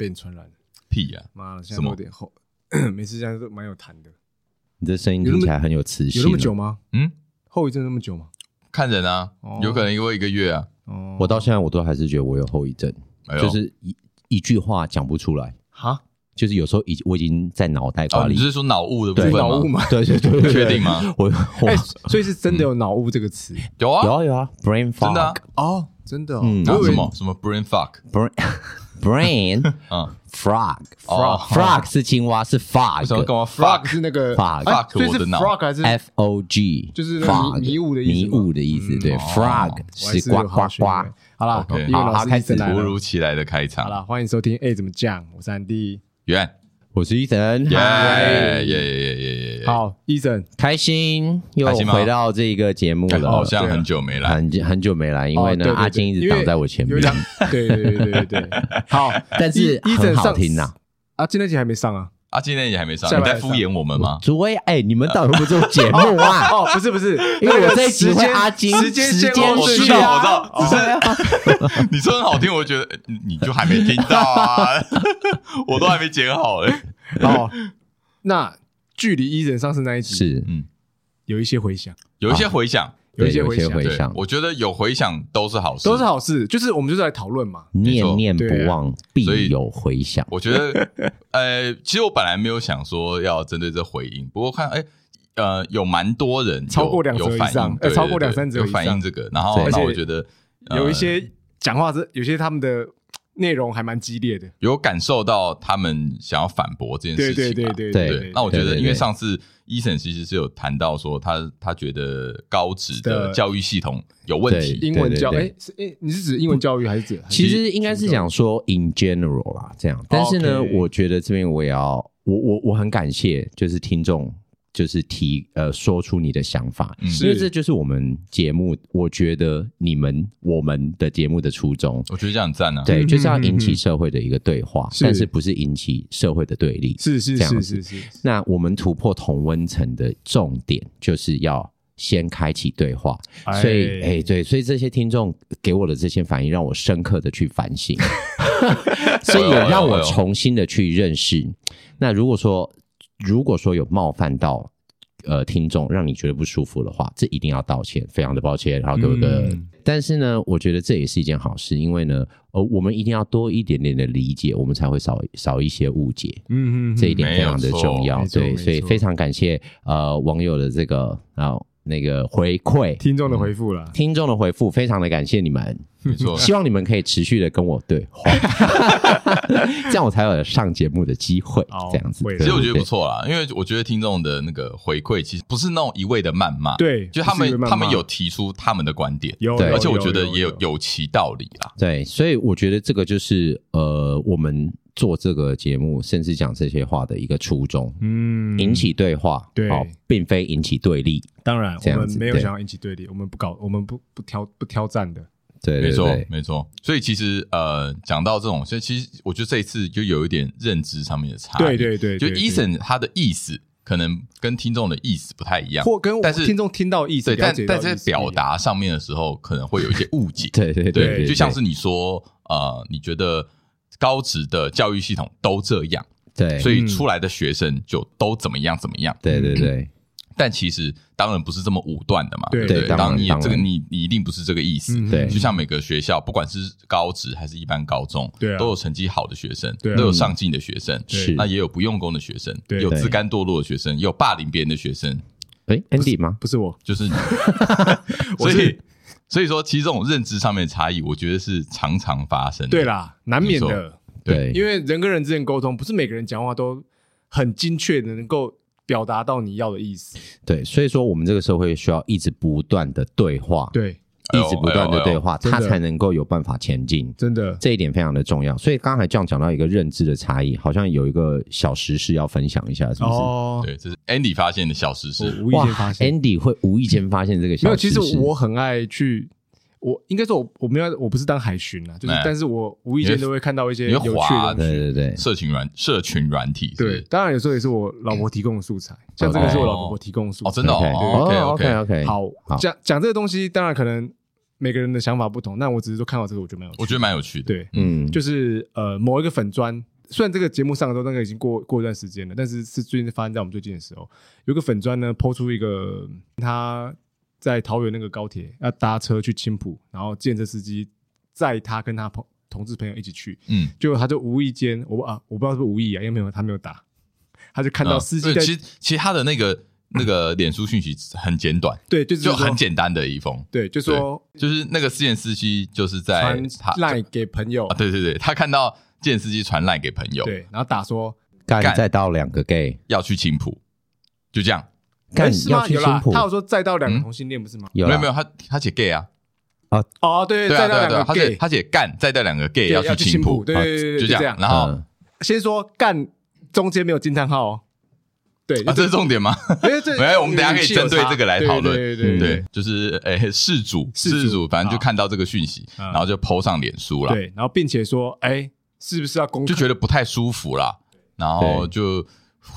被你传染了。屁呀！妈的，现在有点厚，每次现在都蛮有弹的。你这声音听起来很有磁性，有那么久吗？嗯，后遗症那么久吗？看人啊，有可能因为一个月啊。哦，我到现在我都还是觉得我有后遗症，就是一一句话讲不出来。哈，就是有时候已我已经在脑袋瓜里。你是说脑雾的部分吗？脑雾吗？对对对，确定吗？我 哎，所以是真的有脑雾这个词？有啊有啊有啊，brain fog。真的哦，真的。嗯，什么什么 brain fog？brain brain 嗯。Frog，frog 是青蛙，是 fog。什么？干嘛？frog 是那个 fog，所以是 frog 还是 f o g？就是迷雾的意思。迷雾的意思，对。frog 是呱呱呱。好了，好，好，开始突如其来的开场。好了，欢迎收听。哎，怎么讲？我是安迪，远，我是伊森，嗨。耶耶耶耶耶！好，Ethan，开心又回到这个节目了。好像很久没来，很很久没来，因为呢，阿金一直挡在我前面。对对对对对。好，但是很好听呐。啊，今天节还没上啊！啊，今天也还没上，你在敷衍我们吗？主威，哎，你们到底会不会做节目啊？哦，不是不是，因为我这一集会阿金时间时间我知道我知道，只是 你说很好听，我觉得你就还没听到啊，我都还没剪好嘞。哦，那距离一人上次那一集是。嗯，有一些回响，有一些回响。有一些回响，我觉得有回响都是好事，都是好事。就是我们就是来讨论嘛，念念不忘必有回响。我觉得，呃，其实我本来没有想说要针对这回应，不过看，哎，呃，有蛮多人超过两则以上，呃，超过两三折有反映这个，然后那我觉得有一些讲话是有些他们的内容还蛮激烈的，有感受到他们想要反驳这件事情。对对对对对。那我觉得，因为上次。Ethan 其实是有谈到说他，他他觉得高职的教育系统有问题。英文教哎，是哎，你是指英文教育还是指？其实应该是讲说 in general 啦，这样。但是呢，我觉得这边我也要，我我我很感谢，就是听众。就是提呃，说出你的想法，嗯、因为这就是我们节目，我觉得你们我们的节目的初衷，我觉得这样很赞啊。对，就是要引起社会的一个对话，嗯、但是不是引起社会的对立，是是这样子是是是。那我们突破同温层的重点，就是要先开启对话。所以，哎，对，所以这些听众给我的这些反应，让我深刻的去反省，所以也让我重新的去认识。那如果说。如果说有冒犯到呃听众，让你觉得不舒服的话，这一定要道歉，非常的抱歉，然后各个。嗯、但是呢，我觉得这也是一件好事，因为呢，呃，我们一定要多一点点的理解，我们才会少少一些误解。嗯嗯，这一点非常的重要。对，所以非常感谢呃网友的这个啊那个回馈，听众的回复了，听众的回复，非常的感谢你们。没错，希望你们可以持续的跟我对话，这样我才有上节目的机会。这样子，其实我觉得不错啦，因为我觉得听众的那个回馈其实不是那种一味的谩骂，对，就他们他们有提出他们的观点，有，而且我觉得也有有其道理啦。对，所以我觉得这个就是呃，我们做这个节目，甚至讲这些话的一个初衷，嗯，引起对话，对，并非引起对立。当然，我们没有想要引起对立，我们不搞，我们不不挑不挑战的。对，对，对，没错，没错。所以其实呃，讲到这种，所以其实我觉得这一次就有一点认知上面的差异。对，对，对，对，就 Eason 他的意思可能跟听众的意思不太一样，或跟但是听众听到意思，对，但但在表达上面的时候，可能会有一些误解。对，对，对，对，对，就像是你说呃，你觉得高职的教育系统都这样，对，所以出来的学生就都怎么样怎么样。对，对，对。但其实当然不是这么武断的嘛，对不对？当然你这个你你一定不是这个意思，对。就像每个学校，不管是高职还是一般高中，对，都有成绩好的学生，都有上进的学生，是。那也有不用功的学生，有自甘堕落的学生，有霸凌别人的学生。哎，Andy 吗？不是我，就是你。所以所以说，其实这种认知上面的差异，我觉得是常常发生的。对啦，难免的。对，因为人跟人之间沟通，不是每个人讲话都很精确的能够。表达到你要的意思，对，所以说我们这个社会需要一直不断的对话，对，一直不断的对话，他才能够有办法前进，真的，这一点非常的重要。所以刚才这样讲到一个认知的差异，好像有一个小实事要分享一下，是不是？哦，对，这是 Andy 发现的小实事，无意间发现，Andy 会无意间发现这个小事。没有，其实我很爱去。我应该说，我我没有，我不是当海巡啊，就是，但是我无意间都会看到一些有趣的，对对对，社群软社群软体，对，当然有时候也是我老婆提供的素材，像这个是我老婆提供的素材，哦，真的，哦，OK。OK OK，好，讲讲这个东西，当然可能每个人的想法不同。那我只是说看到这个，我觉得蛮有趣，我觉得蛮有趣的。对，嗯，就是呃，某一个粉砖，虽然这个节目上的时候那个已经过过一段时间了，但是是最近发生在我们最近的时候，有个粉砖呢抛出一个他在桃园那个高铁要搭车去青浦，然后建设司机载他跟他朋同志朋友一起去，嗯，结果他就无意间，我啊我不知道是不是无意啊，因为没有他没有打，他就看到司机、嗯、其实其实他的那个。那个脸书讯息很简短，对，就是就很简单的一封，对，就说就是那个计程司机就是在传赖给朋友，对对对，他看到计程司机传赖给朋友，对，然后打说干再到两个 gay 要去青浦，就这样。干要去青埔，他有说再到两个同性恋不是吗？有没有没有，他他写 gay 啊，啊哦对对对对对，他写他写干再带两个 gay 要去青浦，对对对，就这样，然后先说干中间没有惊叹号哦。对，啊，这是重点吗？没有，我们等下可以针对这个来讨论。对对对，就是诶，事主事主，反正就看到这个讯息，然后就 po 上脸书了。对，然后并且说，哎，是不是要公开？就觉得不太舒服啦。然后就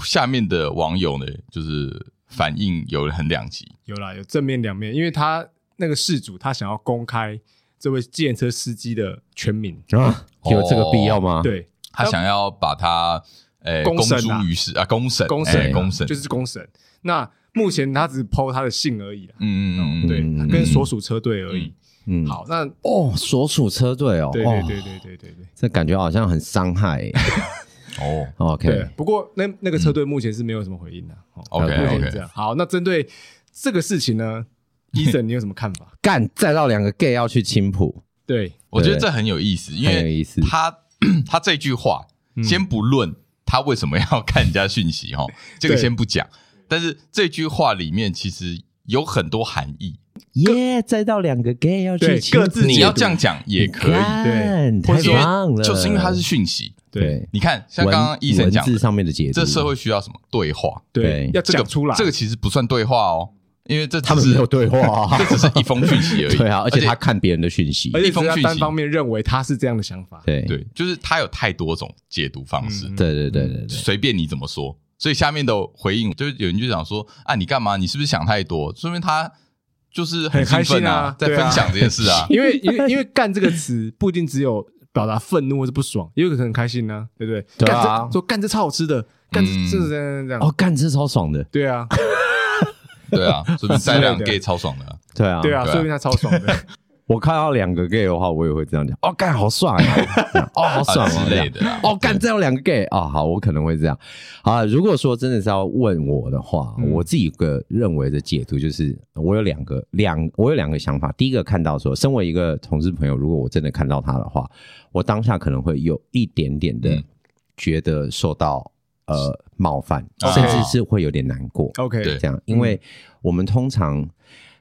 下面的网友呢，就是反应有很两极，有啦，有正面两面，因为他那个事主他想要公开这位计程车司机的全名啊，有这个必要吗？对，他想要把他。诶，公诸于世啊，公审，公审，公审，就是公审。那目前他只 po 他的姓而已，嗯嗯嗯，对，跟所属车队而已。嗯，好，那哦，所属车队哦，对对对对对对对，这感觉好像很伤害。哦，OK，不过那那个车队目前是没有什么回应的。OK OK，这样好。那针对这个事情呢，Eason 你有什么看法？干，再到两个 gay 要去青浦，对，我觉得这很有意思，因为他 他这句话先不论。他为什么要看人家讯息？哈，这个先不讲。但是这句话里面其实有很多含义。耶，再到两个 gay 要去各自，你要这样讲也可以。对，太棒了。就是因为它是讯息。对，你看，像刚刚 Eason 讲字上面的解读，这社会需要什么对话？对，要讲出来。这个其实不算对话哦。因为这他们没有对话，这只是一封讯息而已。对啊，而且他看别人的讯息，而且他单方面认为他是这样的想法。对对，就是他有太多种解读方式。对对对对，随便你怎么说。所以下面的回应，就是有人就想说：“啊，你干嘛？你是不是想太多？”说明他就是很开心啊，在分享这件事啊。因为因为因为“干”这个词不一定只有表达愤怒或是不爽，也有可能很开心呢，对不对？对啊，说“干这超好吃的”，“干这是这样这样”。哦，“干这超爽的”，对啊。对啊，说明三两 gay 超爽的。对啊，对啊，说明他超爽的。我看到两个 gay 的话，我也会这样讲。哦，干好帅 啊！哦，好爽啊之类的。哦，干再有两个 gay 啊，好，我可能会这样。啊，如果说真的是要问我的话，我自己个认为的解读就是，我有两个两，我有两个想法。第一个看到说，身为一个同事朋友，如果我真的看到他的话，我当下可能会有一点点的觉得受到。呃，冒犯，甚至是会有点难过。OK，这样，因为我们通常，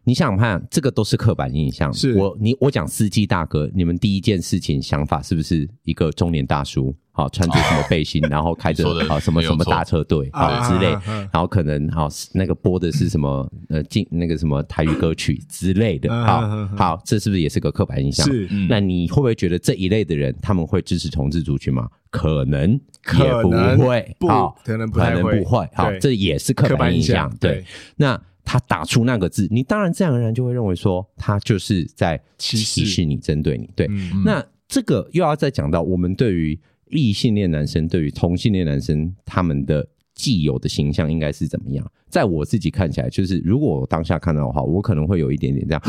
你想想看，这个都是刻板印象。是我，你我讲司机大哥，你们第一件事情想法是不是一个中年大叔？好，穿着什么背心，然后开着好什么什么大车队啊之类，然后可能好那个播的是什么呃进那个什么台语歌曲之类的。好好，这是不是也是个刻板印象？是。那你会不会觉得这一类的人他们会支持同志族群吗？可能也不会，好，可能可能不会，好，这也是刻板印象。对，那他打出那个字，你当然自然而然就会认为说他就是在歧视你，针对你。对，那这个又要再讲到我们对于异性恋男生对于同性恋男生他们的既有的形象应该是怎么样？在我自己看起来，就是如果我当下看到的话，我可能会有一点点这样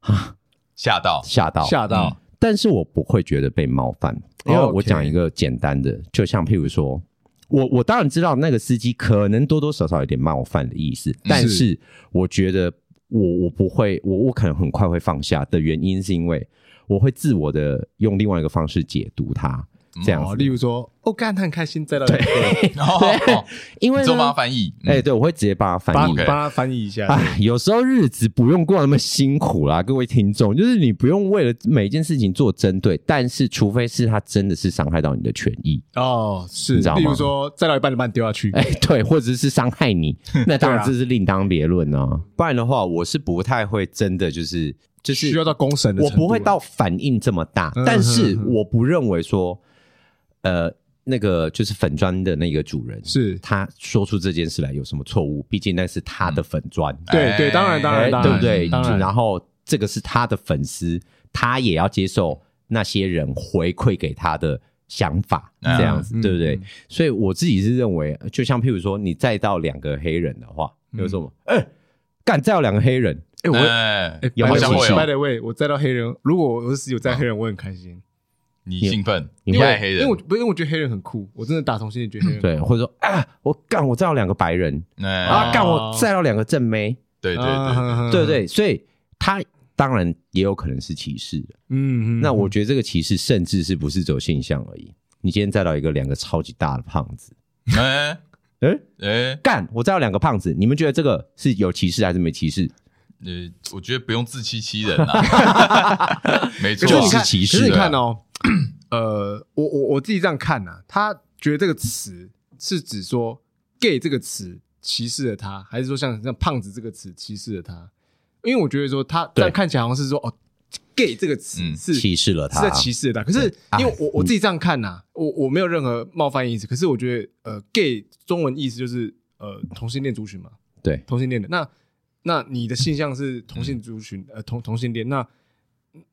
啊，吓到，吓到，吓到。但是我不会觉得被冒犯，因为我讲一个简单的，就像譬如说，我我当然知道那个司机可能多多少少有点冒犯的意思，但是我觉得我我不会，我我可能很快会放下的原因是因为我会自我的用另外一个方式解读它。这样子，例如说，我干他很开心，在那里。对，因为做帮他翻译，哎，对，我会直接帮他翻译，帮他翻译一下。哎，有时候日子不用过那么辛苦啦，各位听众，就是你不用为了每一件事情做针对，但是除非是他真的是伤害到你的权益。哦，是，例如说，再到一半就把你丢下去，哎，对，或者是伤害你，那当然这是另当别论啊。不然的话，我是不太会真的就是就是需要到公审的，我不会到反应这么大，但是我不认为说。呃，那个就是粉砖的那个主人，是他说出这件事来有什么错误？毕竟那是他的粉专，对对，当然当然，对不对？然后这个是他的粉丝，他也要接受那些人回馈给他的想法，这样子，嗯、对不对？嗯、所以我自己是认为，就像譬如说，你再到两个黑人的话，有什么？哎、嗯，干再到两个黑人，哎，我哎，有没有兴趣？By the way，我再到黑人，如果我是有再黑人，我很开心。你兴奋？你爱黑人？因为我不，因为我觉得黑人很酷，我真的打从心里觉得黑人对，或者说啊，我干，我再要两个白人，啊，干，我再要两个正妹，对对对对。对对，所以他当然也有可能是歧视。的，嗯，那我觉得这个歧视甚至是不是走现象而已。你今天再到一个两个超级大的胖子，哎。哎哎，干，我再要两个胖子，你们觉得这个是有歧视还是没歧视？呃，我觉得不用自欺欺人啊，没错，是歧视。可是你看哦。呃，我我我自己这样看呐、啊，他觉得这个词是指说 “gay” 这个词歧视了他，还是说像像“胖子”这个词歧视了他？因为我觉得说他这样看起来好像是说哦，“gay” 这个词是歧视了他，是在歧视了他。可是因为我我自己这样看呐、啊，我我没有任何冒犯意思。可是我觉得呃，“gay” 中文意思就是呃同性恋族群嘛，对，同性恋的。那那你的性向是同性族群，呃同同性恋那。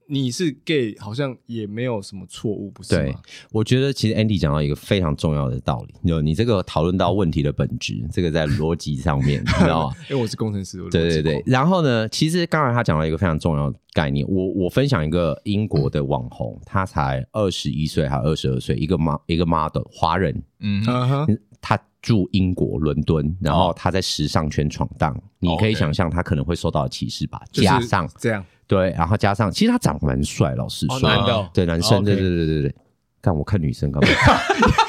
你是 gay，好像也没有什么错误，不是吗？对，我觉得其实 Andy 讲到一个非常重要的道理，有你这个讨论到问题的本质，这个在逻辑上面，你知道吗？因为我是工程师，对对对。然后呢，其实刚才他讲到一个非常重要的概念，我我分享一个英国的网红，嗯、他才二十一岁还二十二岁，一个 m 一个 model 华人，嗯哼，他住英国伦敦，然后他在时尚圈闯荡，哦、你可以想象他可能会受到歧视吧？加上这样。对，然后加上，其实他长得蛮帅，老实说，男的，对男生，对对对对对。但我看女生干嘛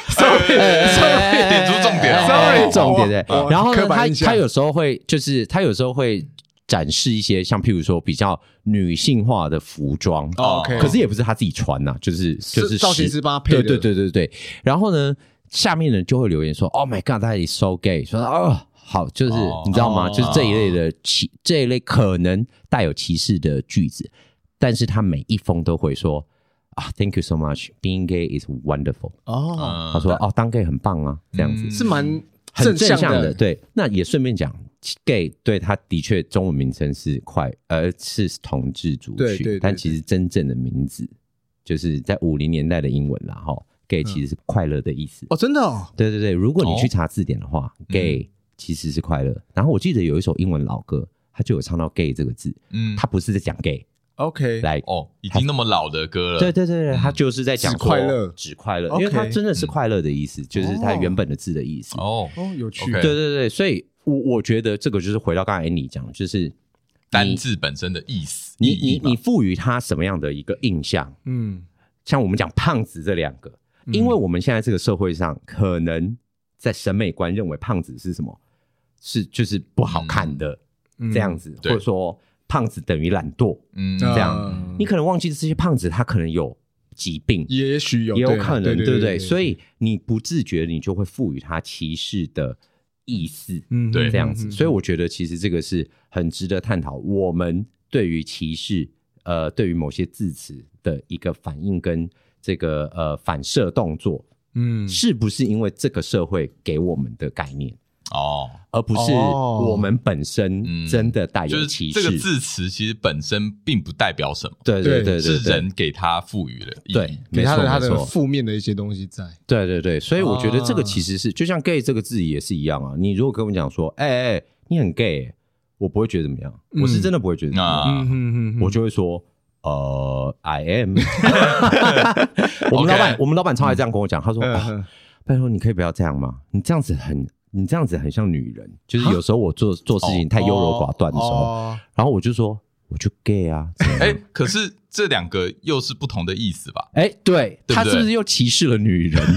？Sorry，Sorry，点出重点，Sorry，重点对。然后呢，他他有时候会，就是他有时候会展示一些像譬如说比较女性化的服装，OK，可是也不是他自己穿呐，就是就是造型师帮他配的，对对对对对。然后呢，下面人就会留言说：“Oh my God，that is so gay。”说哦。好，就是、oh, 你知道吗？就是这一类的歧，oh. 这一类可能带有歧视的句子，但是他每一封都会说啊，Thank you so much, being gay is wonderful。哦，他说哦，当 gay 很棒啊，这样子、嗯、是蛮很正向的。对，那也顺便讲，gay 对他的确中文名称是快，而是同志族群，对对对对，但其实真正的名字就是在五零年代的英文啦，哈，gay 其实是快乐的意思。哦，真的哦，对对对，如果你去查字典的话、oh.，gay。其实是快乐。然后我记得有一首英文老歌，他就有唱到 “gay” 这个字。嗯，他不是在讲 gay，OK，来哦，已经那么老的歌了。对对对对，他就是在讲快乐，指快乐，因为他真的是快乐的意思，就是他原本的字的意思。哦哦，有趣。对对对，所以我我觉得这个就是回到刚才你讲，就是单字本身的意思。你你你赋予他什么样的一个印象？嗯，像我们讲胖子这两个，因为我们现在这个社会上可能在审美观认为胖子是什么？是就是不好看的这样子，或者说胖子等于懒惰，嗯，这样你可能忘记这些胖子他可能有疾病，也许有，也有可能，对不对？所以你不自觉，你就会赋予他歧视的意思，嗯，对，这样子。所以我觉得其实这个是很值得探讨，我们对于歧视，呃，对于某些字词的一个反应跟这个呃反射动作，嗯，是不是因为这个社会给我们的概念？哦，而不是我们本身真的带有歧视。这个字词其实本身并不代表什么，对对对，是人给他赋予的，对，给他的他的负面的一些东西在。对对对，所以我觉得这个其实是就像 “gay” 这个字也是一样啊。你如果跟我讲说，哎哎，你很 gay，我不会觉得怎么样，我是真的不会觉得怎么样，我就会说，呃，I am。我们老板，我们老板超爱这样跟我讲，他说，拜托你可以不要这样吗？你这样子很。你这样子很像女人，就是有时候我做做事情太优柔寡断的时候，然后我就说我就 gay 啊，哎，可是这两个又是不同的意思吧？哎，对，他是不是又歧视了女人？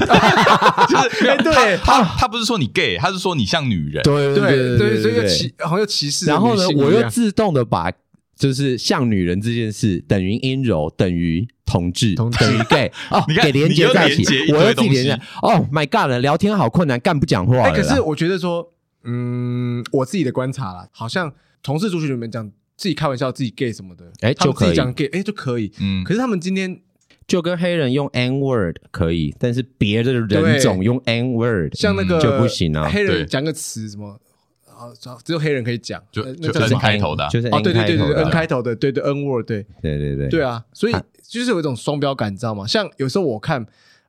就是对，他他不是说你 gay，他是说你像女人，对对对，所以又歧，好像又歧视。然后呢，我又自动的把。就是像女人这件事等于阴柔等于同志等于 gay 哦，你看给连接在一起，我要自己连接。哦，My God，聊天好困难，干不讲话。哎，可是我觉得说，嗯，我自己的观察啦，好像同事出去里面讲自己开玩笑自己 gay 什么的，哎，就可以讲 gay，哎，就可以。嗯，可是他们今天就跟黑人用 N word 可以，但是别的人种用 N word，像那个就不行啊。黑人讲个词什么？啊，只有黑人可以讲，就就 N 开头的，就是哦，对对对对，N 开头的，对对 N word，对。对对对，对啊，所以就是有一种双标感，你知道吗？像有时候我看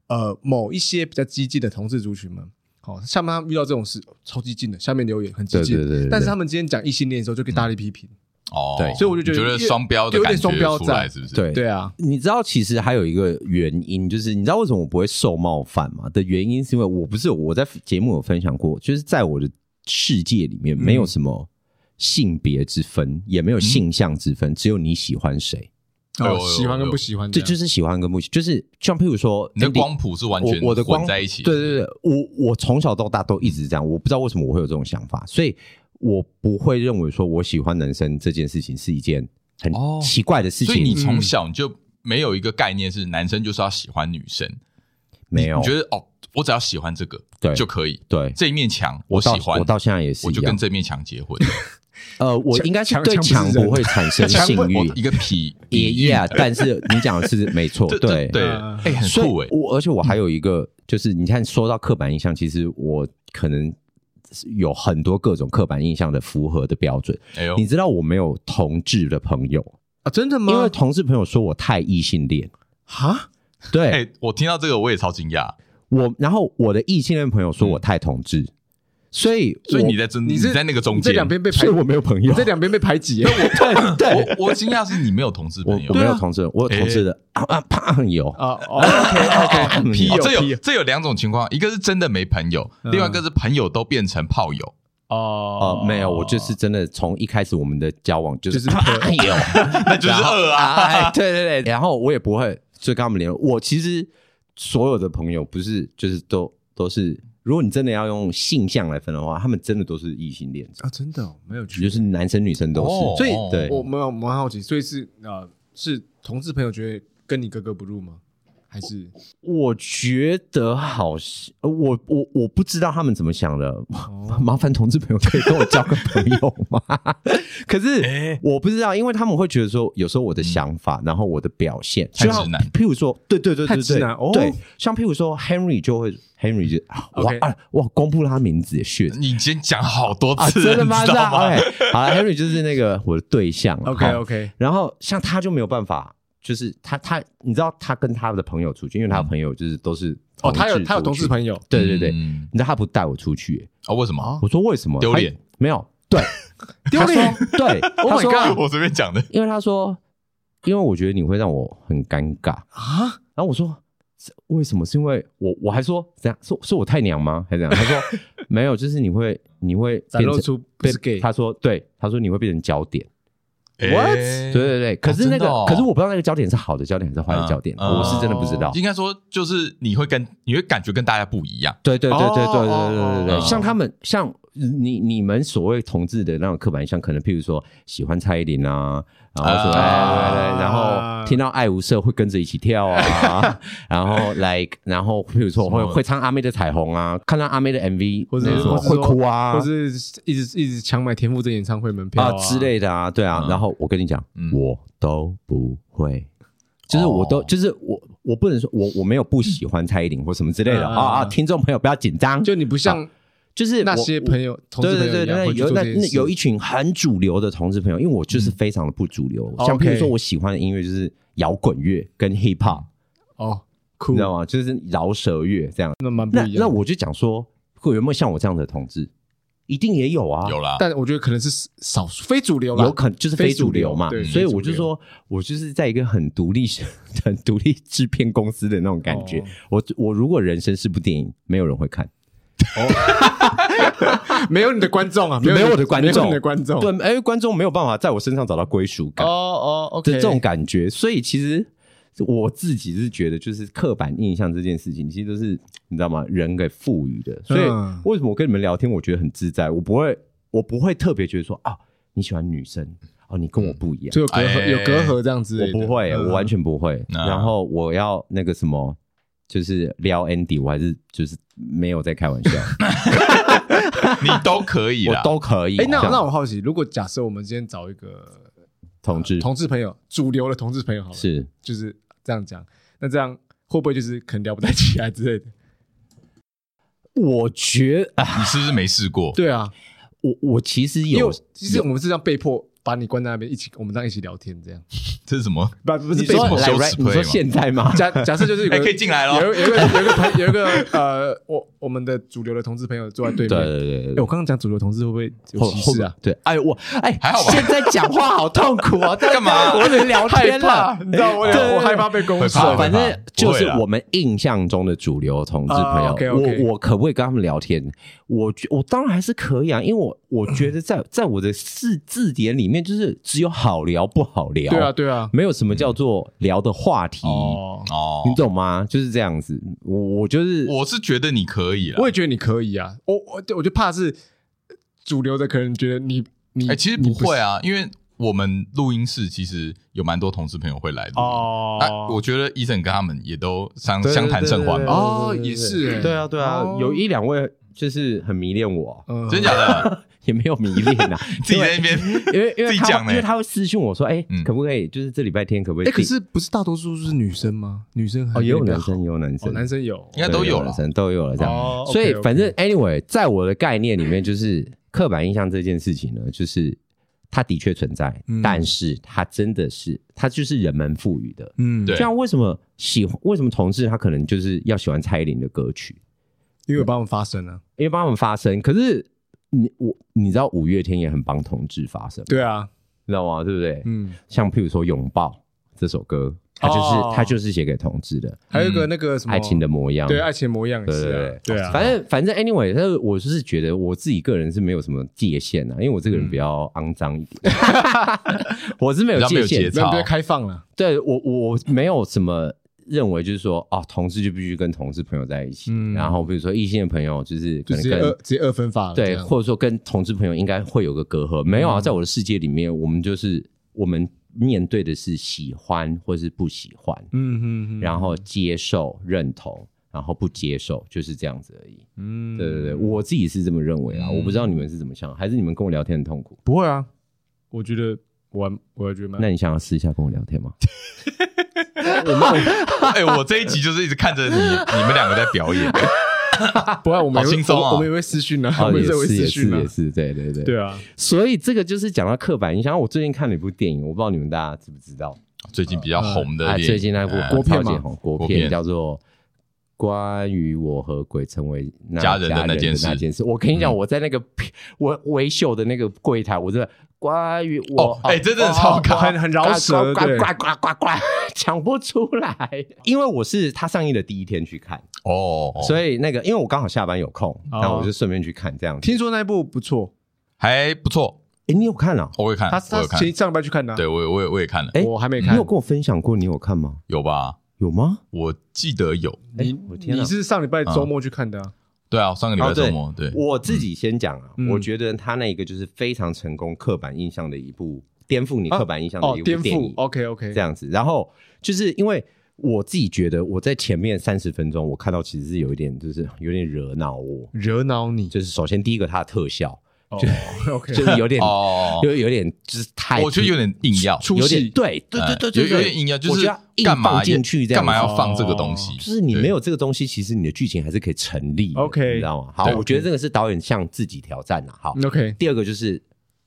呃某一些比较激进的同志族群们，好，像他们遇到这种事超激进的，下面留言很激进，对对对，但是他们今天讲异性恋的时候就给大力批评。哦，对，所以我就觉得双标的感觉出来，是不是？对。对啊，你知道其实还有一个原因，就是你知道为什么我不会受冒犯吗？的原因是因为我不是我在节目有分享过，就是在我的世界里面没有什么性别之分，也没有性向之分，只有你喜欢谁，哦，喜欢跟不喜欢，这就是喜欢跟不喜欢，就是像譬如说，你的光谱是完全我的光在一起，对对对，我我从小到大都一直这样，我不知道为什么我会有这种想法，所以。我不会认为说我喜欢男生这件事情是一件很奇怪的事情，所以你从小你就没有一个概念是男生就是要喜欢女生，没有？你觉得哦，我只要喜欢这个对就可以，对这一面墙我喜欢，我到现在也是，我就跟这面墙结婚。呃，我应该是对墙不会产生 性欲，一个皮也 yeah，但是你讲的是没错，对对，哎，很酷哎，我而且我还有一个就是，你看说到刻板印象，其实我可能。有很多各种刻板印象的符合的标准。哎呦，你知道我没有同志的朋友啊？真的吗？因为同志朋友说我太异性恋。哈？对，欸，我听到这个我也超惊讶。我然后我的异性恋朋友说我太同志。嗯所以，所以你在中，你在那个中间，这两边被排，所以我没有朋友，这两边被排挤。对对，我惊讶是你没有同志朋友，我没有同志，我有同志的啊啊，啪有。啊，OK OK，屁有，这有这有两种情况，一个是真的没朋友，另外一个是朋友都变成炮友。哦，没有，我就是真的从一开始我们的交往就是炮友，那就是二啊，对对对，然后我也不会就跟他们联络。我其实所有的朋友不是就是都都是。如果你真的要用性向来分的话，他们真的都是异性恋啊！真的没有，就是男生女生都是。所以，对，我蛮蛮好奇，所以是啊，是同志朋友觉得跟你格格不入吗？还是我觉得好像我我我不知道他们怎么想的。哦、麻烦同志朋友可以跟我交个朋友吗？可是我不知道，因为他们会觉得说，有时候我的想法，嗯、然后我的表现太直男。譬如说，对对对对对，对，像譬如说 Henry 就会 Henry 就 哇.啊哇，公布了他名字也是。你先讲好多次，啊、真的吗？你知道吗？Okay, 好了，Henry 就是那个我的对象。OK OK，然后像他就没有办法。就是他，他你知道，他跟他的朋友出去，因为他的朋友就是都是哦，他有他有同事朋友，对对对，你知道他不带我出去哦？为什么？我说为什么？丢脸？没有，对，丢脸，对。Oh my god！我随便讲的，因为他说，因为我觉得你会让我很尴尬啊。然后我说为什么？是因为我我还说怎样？是是我太娘吗？还是怎样？他说 没有，就是你会你会展露出被 gay。他说对，他说你会变成焦点。What？对对对，可是那个，可是我不知道那个焦点是好的焦点还是坏的焦点，我是真的不知道。应该说，就是你会跟你会感觉跟大家不一样。对对对对对对对对对，像他们，像你你们所谓同志的那种刻板印象，可能譬如说喜欢蔡依林啊，然后说对对对，然后听到爱无色会跟着一起跳啊，然后 like，然后譬如说会会唱阿妹的彩虹啊，看到阿妹的 MV 或者会哭啊，或是一直一直抢买田馥甄演唱会门票啊。之类的啊，对啊，然后我跟你讲，我都不会，就是我都就是我我不能说我我没有不喜欢蔡依林或什么之类的啊啊，听众朋友不要紧张，就你不像。就是那些朋友，同对对对对，有那那有一群很主流的同志朋友，因为我就是非常的不主流。像比如说，我喜欢的音乐就是摇滚乐跟 hip hop，哦，你知道吗？就是饶舌乐这样。那蛮不一样。那我就讲说，会有没有像我这样的同志？一定也有啊，有啦。但我觉得可能是少数非主流，有可能就是非主流嘛。所以我就说，我就是在一个很独立、很独立制片公司的那种感觉。我我如果人生是部电影，没有人会看。哦，没有你的观众啊，没有我的观众，的观众，对，哎，观众没有办法在我身上找到归属感，哦哦，OK，这种感觉，所以其实我自己是觉得，就是刻板印象这件事情，其实都是你知道吗？人给赋予的，所以为什么我跟你们聊天，我觉得很自在，我不会，我不会特别觉得说啊，你喜欢女生，哦，你跟我不一样，就有隔阂，有隔阂这样子，我不会，我完全不会，然后我要那个什么。就是撩 Andy，我还是就是没有在开玩笑，你都可以，我都可以。哎，那那我好奇，如果假设我们今天找一个同志同志朋友，主流的同志朋友，好了，是就是这样讲，那这样会不会就是可能聊不太起来之类的？我觉得你是不是没试过？对啊，我我其实有，其实我们是这样被迫。把你关在那边，一起我们这样一起聊天，这样 这是什么？不不是被。你说现在吗？假假设就是有个可以进来了，有有个有个朋有一个呃，我我们的主流的同志朋友坐在对面。对对对对。我刚刚讲主流同志会不会有歧视啊？对，哎我哎还好吧。现在讲话好痛苦啊！干嘛？我们聊天了，你知道我我害怕被攻击。反正就是我们印象中的主流同志朋友，我我可不可以跟他们聊天？我我当然还是可以啊，因为我我觉得在在我的字字典里面，就是只有。好聊不好聊？对啊，对啊，没有什么叫做聊的话题哦，你懂吗？就是这样子。我我就是，我是觉得你可以啊，我也觉得你可以啊。我我我就怕是主流的，可能觉得你你哎，其实不会啊，因为我们录音室其实有蛮多同事朋友会来的哦。那我觉得 Eason 跟他们也都相相谈甚欢吧哦，也是，对啊，对啊，有一两位就是很迷恋我，真假的？也没有迷恋啊，自己在那边，因为因为他因为他会私讯我说，哎，可不可以就是这礼拜天可不可以？哎，可是不是大多数是女生吗？女生哦，也有男生，也有男生，男生有，应该都有了，男生都有了这样。所以反正 anyway，在我的概念里面，就是刻板印象这件事情呢，就是它的确存在，但是它真的是它就是人们赋予的。嗯，对。像为什么喜欢为什么同志他可能就是要喜欢蔡依林的歌曲？因为帮我们发声啊，因为帮我们发声。可是。你我你知道五月天也很帮同志发声，对啊，你知道吗？对不对？嗯，像譬如说《拥抱》这首歌，它就是它就是写给同志的。还有一个那个什么爱情的模样，对，爱情模样，对对对啊。反正反正 anyway，但是我就是觉得我自己个人是没有什么界限啊，因为我这个人比较肮脏一点，我是没有界限，比较开放了。对我我没有什么。认为就是说，哦，同志就必须跟同志朋友在一起，嗯、然后比如说异性的朋友就是可能跟直接二分法了，对，或者说跟同志朋友应该会有个隔阂，没有啊，在我的世界里面，我们就是我们面对的是喜欢或是不喜欢，嗯嗯嗯，然后接受认同，然后不接受，就是这样子而已，嗯，对对对，我自己是这么认为啊，嗯、我不知道你们是怎么想，还是你们跟我聊天很痛苦？不会啊，我觉得我我觉得，那你想要试一下跟我聊天吗？哎，我这一集就是一直看着你，你们两个在表演。不会，我们轻松啊，我们也会私讯啊，我们也会私讯啊，也是，对对对，对啊。所以这个就是讲到刻板印象。我最近看了一部电影，我不知道你们大家知不知道？最近比较红的，最近那部国片嘛，国片叫做《关于我和鬼成为家人的那件事》。那件事我跟你讲，我在那个 我维修的那个柜台，我真的。关于我，哎，真的超卡，很很饶舌，对，呱呱呱呱，讲不出来，因为我是他上映的第一天去看哦，所以那个，因为我刚好下班有空，然后我就顺便去看这样。听说那部不错，还不错，哎，你有看了？我会看，他他其实上班去看的，对我我也我也看了，哎，我还没看，你有跟我分享过，你有看吗？有吧？有吗？我记得有，你你是上礼拜周末去看的啊？对啊，上个礼拜周末。对，我自己先讲啊，我觉得他那个就是非常成功刻板印象的一部颠覆你刻板印象的一部电影。OK OK，这样子。然后就是因为我自己觉得我在前面三十分钟，我看到其实是有一点，就是有点惹恼我，惹恼你。就是首先第一个，它的特效。就 OK，就是有点哦，有有点就是太，我觉得有点硬要，有点对对对对，有点硬要，就是干嘛进去这样，干嘛要放这个东西？就是你没有这个东西，其实你的剧情还是可以成立，OK，你知道吗？好，我觉得这个是导演向自己挑战呐。好，OK。第二个就是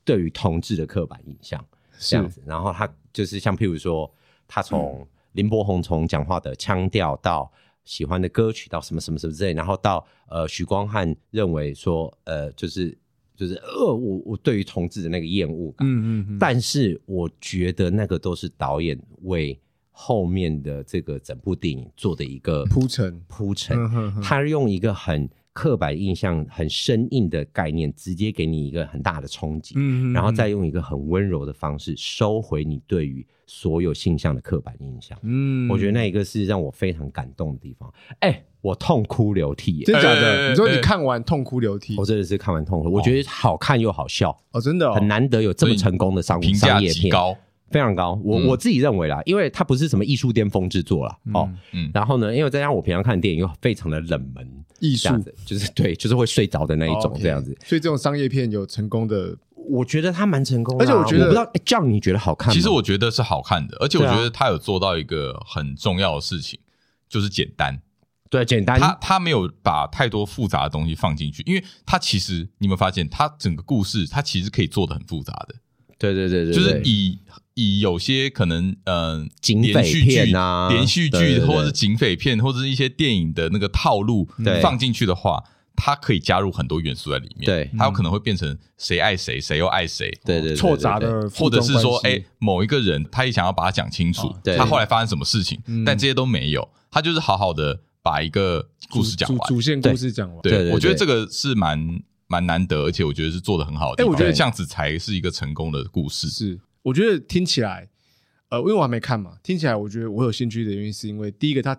对于同志的刻板印象这样子，然后他就是像譬如说，他从林柏宏从讲话的腔调到喜欢的歌曲到什么什么什么之类，然后到呃许光汉认为说呃就是。就是呃，我我对于同志的那个厌恶感，嗯嗯嗯，但是我觉得那个都是导演为后面的这个整部电影做的一个铺陈。铺陈，他用一个很刻板印象很生硬的概念，直接给你一个很大的冲击，嗯，然后再用一个很温柔的方式收回你对于所有性向的刻板印象，嗯，我觉得那一个是让我非常感动的地方，哎。我痛哭流涕，真的假的？你说你看完痛哭流涕？我真的是看完痛哭，我觉得好看又好笑。哦，真的很难得有这么成功的商商业片，非常高。我我自己认为啦，因为它不是什么艺术巅峰之作啦。哦，嗯，然后呢，因为再加上我平常看电影又非常的冷门，艺术就是对，就是会睡着的那一种这样子。所以这种商业片有成功的，我觉得它蛮成功的，而且我觉得不知道哎，John 你觉得好看吗？其实我觉得是好看的，而且我觉得他有做到一个很重要的事情，就是简单。对，简单。他他没有把太多复杂的东西放进去，因为他其实你有没有发现，他整个故事他其实可以做的很复杂的。对对对对，就是以以有些可能嗯，警匪片啊，连续剧或者是警匪片或者是一些电影的那个套路放进去的话，它可以加入很多元素在里面。对，它有可能会变成谁爱谁，谁又爱谁，对对，错杂的，或者是说，哎，某一个人他也想要把它讲清楚，他后来发生什么事情，但这些都没有，他就是好好的把一个故事讲完，主线故事讲完。对，我觉得这个是蛮。蛮难得，而且我觉得是做的很好的。哎，我觉得这样子才是一个成功的故事。是，我觉得听起来，呃，因为我还没看嘛，听起来我觉得我有兴趣的原因是因为第一个，他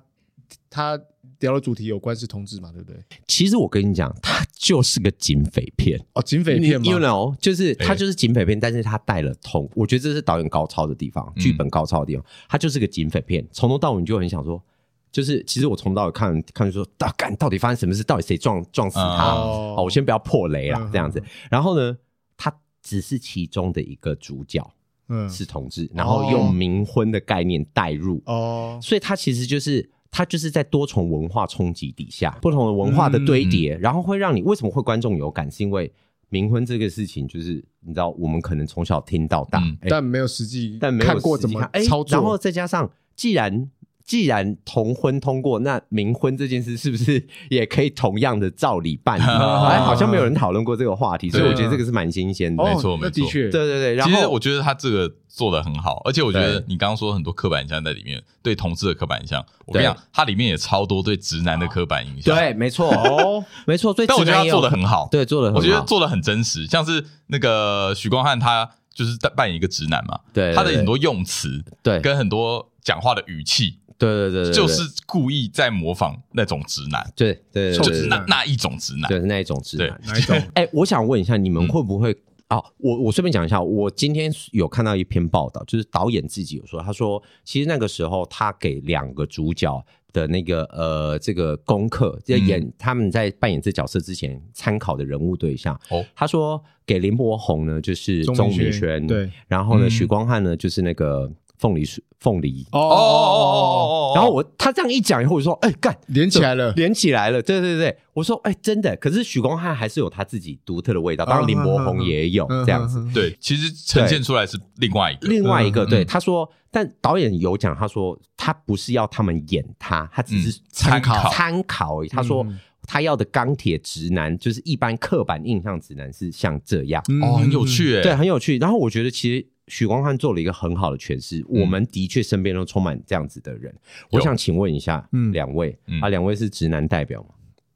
他聊的主题有关是同志嘛，对不对？其实我跟你讲，他就是个警匪片哦，警匪片嘛，you know，就是他就是警匪片，但是他带了同，我觉得这是导演高超的地方，剧本高超的地方，他就是个警匪片，从头到尾你就很想说。就是，其实我从头到尾看看就说，大干到底发生什么事？到底谁撞撞死他？哦，我先不要破雷了，这样子。然后呢，他只是其中的一个主角，嗯，是同志，然后用冥婚的概念带入。哦，所以他其实就是它就是在多重文化冲击底下，不同的文化的堆叠，然后会让你为什么会观众有感？是因为冥婚这个事情，就是你知道，我们可能从小听到大，但没有实际，但没有看过怎么操作，然后再加上既然。既然同婚通过，那冥婚这件事是不是也可以同样的照理办？哎，好像没有人讨论过这个话题，所以我觉得这个是蛮新鲜的。没错，没错，的确，对对对。然后其实我觉得他这个做的很好，而且我觉得你刚刚说很多刻板印象在里面，对同志的刻板印象，我跟你讲，它里面也超多对直男的刻板印象。对，没错，哦，没错。但我觉得他做的很好，对，做的很好，我觉得做的很真实，像是那个许光汉，他就是扮演一个直男嘛，对，他的很多用词，对，跟很多讲话的语气。对对对，就是故意在模仿那种直男，对对，就是那那一种直男，对那一种直男，哪一种？哎，我想问一下，你们会不会哦？我我顺便讲一下，我今天有看到一篇报道，就是导演自己有说，他说其实那个时候他给两个主角的那个呃这个功课，就演他们在扮演这角色之前参考的人物对象。哦，他说给林柏宏呢就是钟明轩，对，然后呢许光汉呢就是那个。凤梨是凤梨。哦哦哦哦，然后我他这样一讲以后，我就说哎干连起来了，连起来了，对对对，我说哎真的，可是许光汉还是有他自己独特的味道，当然林柏宏也有这样子，对，其实呈现出来是另外一个，另外一个，对，他说，但导演有讲，他说他不是要他们演他，他只是参考参考。而已，他说他要的钢铁直男就是一般刻板印象直男是像这样，哦，很有趣哎，对，很有趣，然后我觉得其实。许光汉做了一个很好的诠释，我们的确身边都充满这样子的人。我想请问一下，两位啊，两位是直男代表吗？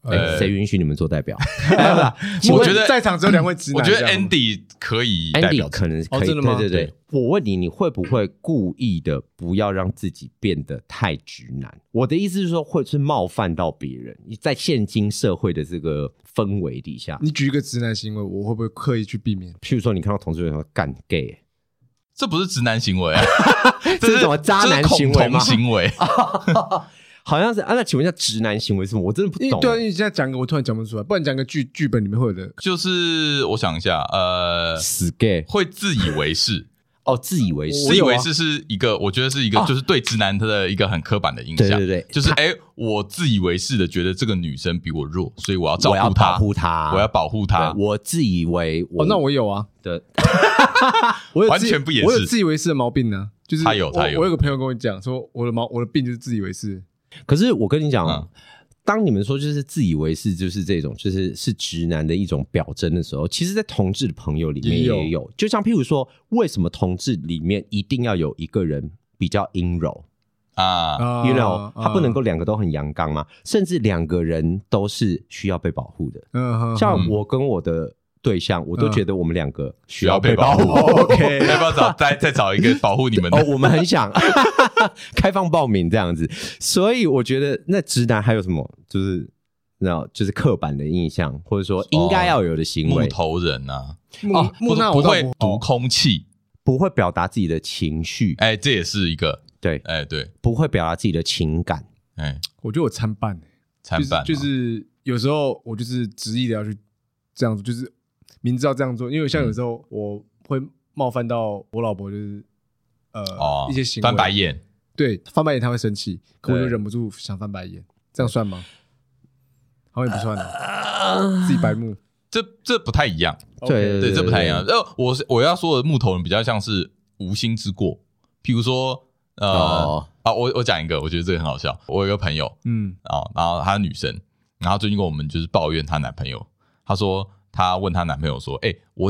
哎，谁允许你们做代表？我觉得在场只有两位直男。我觉得 Andy 可以，Andy 可能可以。对对对，我问你，你会不会故意的不要让自己变得太直男？我的意思是说，会是冒犯到别人？你在现今社会的这个氛围底下，你举一个直男行为，我会不会刻意去避免？譬如说，你看到同事说干 gay。这不是直男行为啊，这是什么渣男行为吗？行为 好像是啊。那请问一下，直男行为是什么？我真的不懂。对啊，你现在讲个，我突然讲不出来。不然讲个剧剧本里面会有的，就是我想一下，呃，死 gay 会自以为是哦，自以为是，自以为是是一个，我觉得是一个，就是对直男他的一个很刻板的印象。对对对，就是哎，我自以为是的觉得这个女生比我弱，所以我要照顾她，保护她，我要保护她。我自以为我，那我有啊的。我完全不也是，我有自以为是的毛病呢。就是他有，他有。我有个朋友跟我讲说，我的毛，我的病就是自以为是。可是我跟你讲，当你们说就是自以为是，就是这种，就是是直男的一种表征的时候，其实，在同志的朋友里面也有。就像譬如说，为什么同志里面一定要有一个人比较阴柔啊？You know，他不能够两个都很阳刚吗？甚至两个人都是需要被保护的。嗯，像我跟我的。对象，我都觉得我们两个需要被保护。OK，要不要找再再找一个保护你们的？哦，我们很想 开放报名这样子。所以我觉得那直男还有什么？就是那就是刻板的印象，或者说应该要有的行为。木头人啊，哦，木头不会读空气，不会表达自己的情绪。哎，这也是一个对，哎对，不会表达自己的情感。哎，我觉得我参半，参半就是有时候我就是执意的要去这样子，就是。明知道这样做，因为像有时候我会冒犯到我老婆，就是呃一些行为，翻白眼，对，翻白眼她会生气，可我就忍不住想翻白眼。这样算吗？好像也不算的，自己白目，这这不太一样。对对，这不太一样。呃，我是我要说的木头人比较像是无心之过，譬如说，呃啊，我我讲一个，我觉得这个很好笑。我有一个朋友，嗯，啊，然后她是女生，然后最近跟我们就是抱怨她男朋友，她说她问她男朋友说，哎，我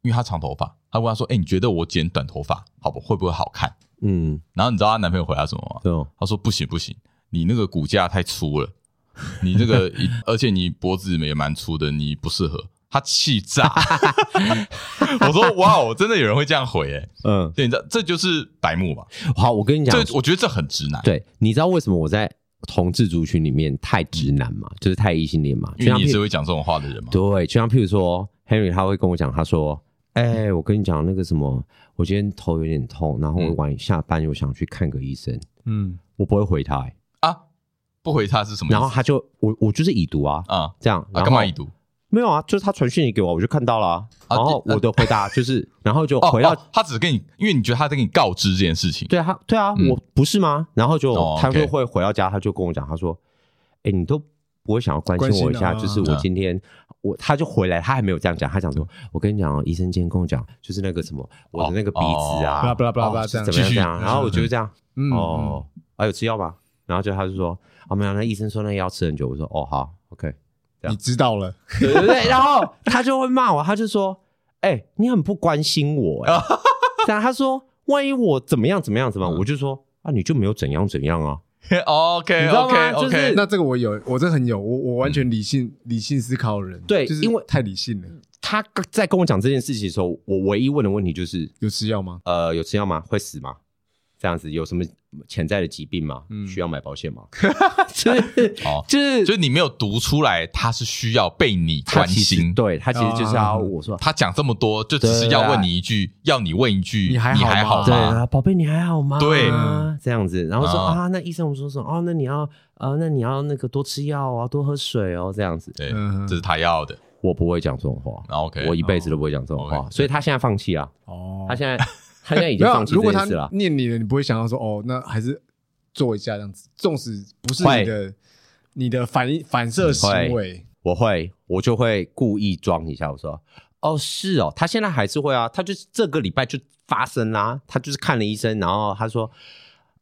因为她长头发，她问她说，哎，你觉得我剪短头发好不会不会好看？嗯，然后你知道她男朋友回答什么吗？对，她说不行不行，你那个骨架太粗了。你这个，而且你脖子也蛮粗的，你不适合。他气炸，我说哇哦，真的有人会这样回哎，嗯，对，你知道这就是白目吧？好，我跟你讲，这我觉得这很直男。对，你知道为什么我在同志族群里面太直男嘛？就是太异性恋嘛？因为你是会讲这种话的人嘛？对，就像譬如说 Henry，他会跟我讲，他说：“哎，我跟你讲那个什么，我今天头有点痛，然后我晚下班又想去看个医生。”嗯，我不会回他啊。不回他是什么？然后他就我我就是已读啊啊，这样干嘛已读？没有啊，就是他传讯息给我，我就看到了啊。然后我的回答 就是，然后就回到他只是跟你，因为你觉得他在跟你告知这件事情。对啊，对啊，我不是吗？然后就他就会回到家，他就跟我讲，他说：“哎，你都不会想要关心我一下？就是我今天我他就回来，他还没有这样讲，他讲说，我跟你讲哦，医生今天跟我讲，就是那个什么，我的那个鼻子啊，巴拉巴拉巴拉这样，怎么样这样？然后我就这样，哦，还有吃药吗？然后就他就说。”哦，没有，那医生说那药吃很久。我说哦，好，OK，你知道了，对对对。然后他就会骂我，他就说：“哎、欸，你很不关心我。”哎，这样他说：“万一我怎么样怎么样怎么样？”我就说：“啊，你就没有怎样怎样啊。” OK OK OK，那这个我有，我这很有，我我完全理性理性思考的人，对，就是因为太理性了。他在跟我讲这件事情的时候，我唯一问的问题就是：有吃药吗？呃，有吃药吗？会死吗？这样子有什么潜在的疾病吗？嗯，需要买保险吗？就是哦，就是就是你没有读出来，他是需要被你关心。对，他其实就是要我说，他讲这么多，就只是要问你一句，要你问一句，你还好吗？对啊，宝贝，你还好吗？对，这样子，然后说啊，那医生我说什么？哦，那你要啊，那你要那个多吃药啊，多喝水哦，这样子。对，这是他要的。我不会讲这种话。OK，我一辈子都不会讲这种话，所以他现在放弃了。哦，他现在。他现在已经 放弃这件事了。念你了，你不会想到说哦，那还是做一下这样子。纵使不是你的，你的反应反射行为，我会，我就会故意装一下。我说哦，是哦，他现在还是会啊。他就是这个礼拜就发生啦。他就是看了医生，然后他说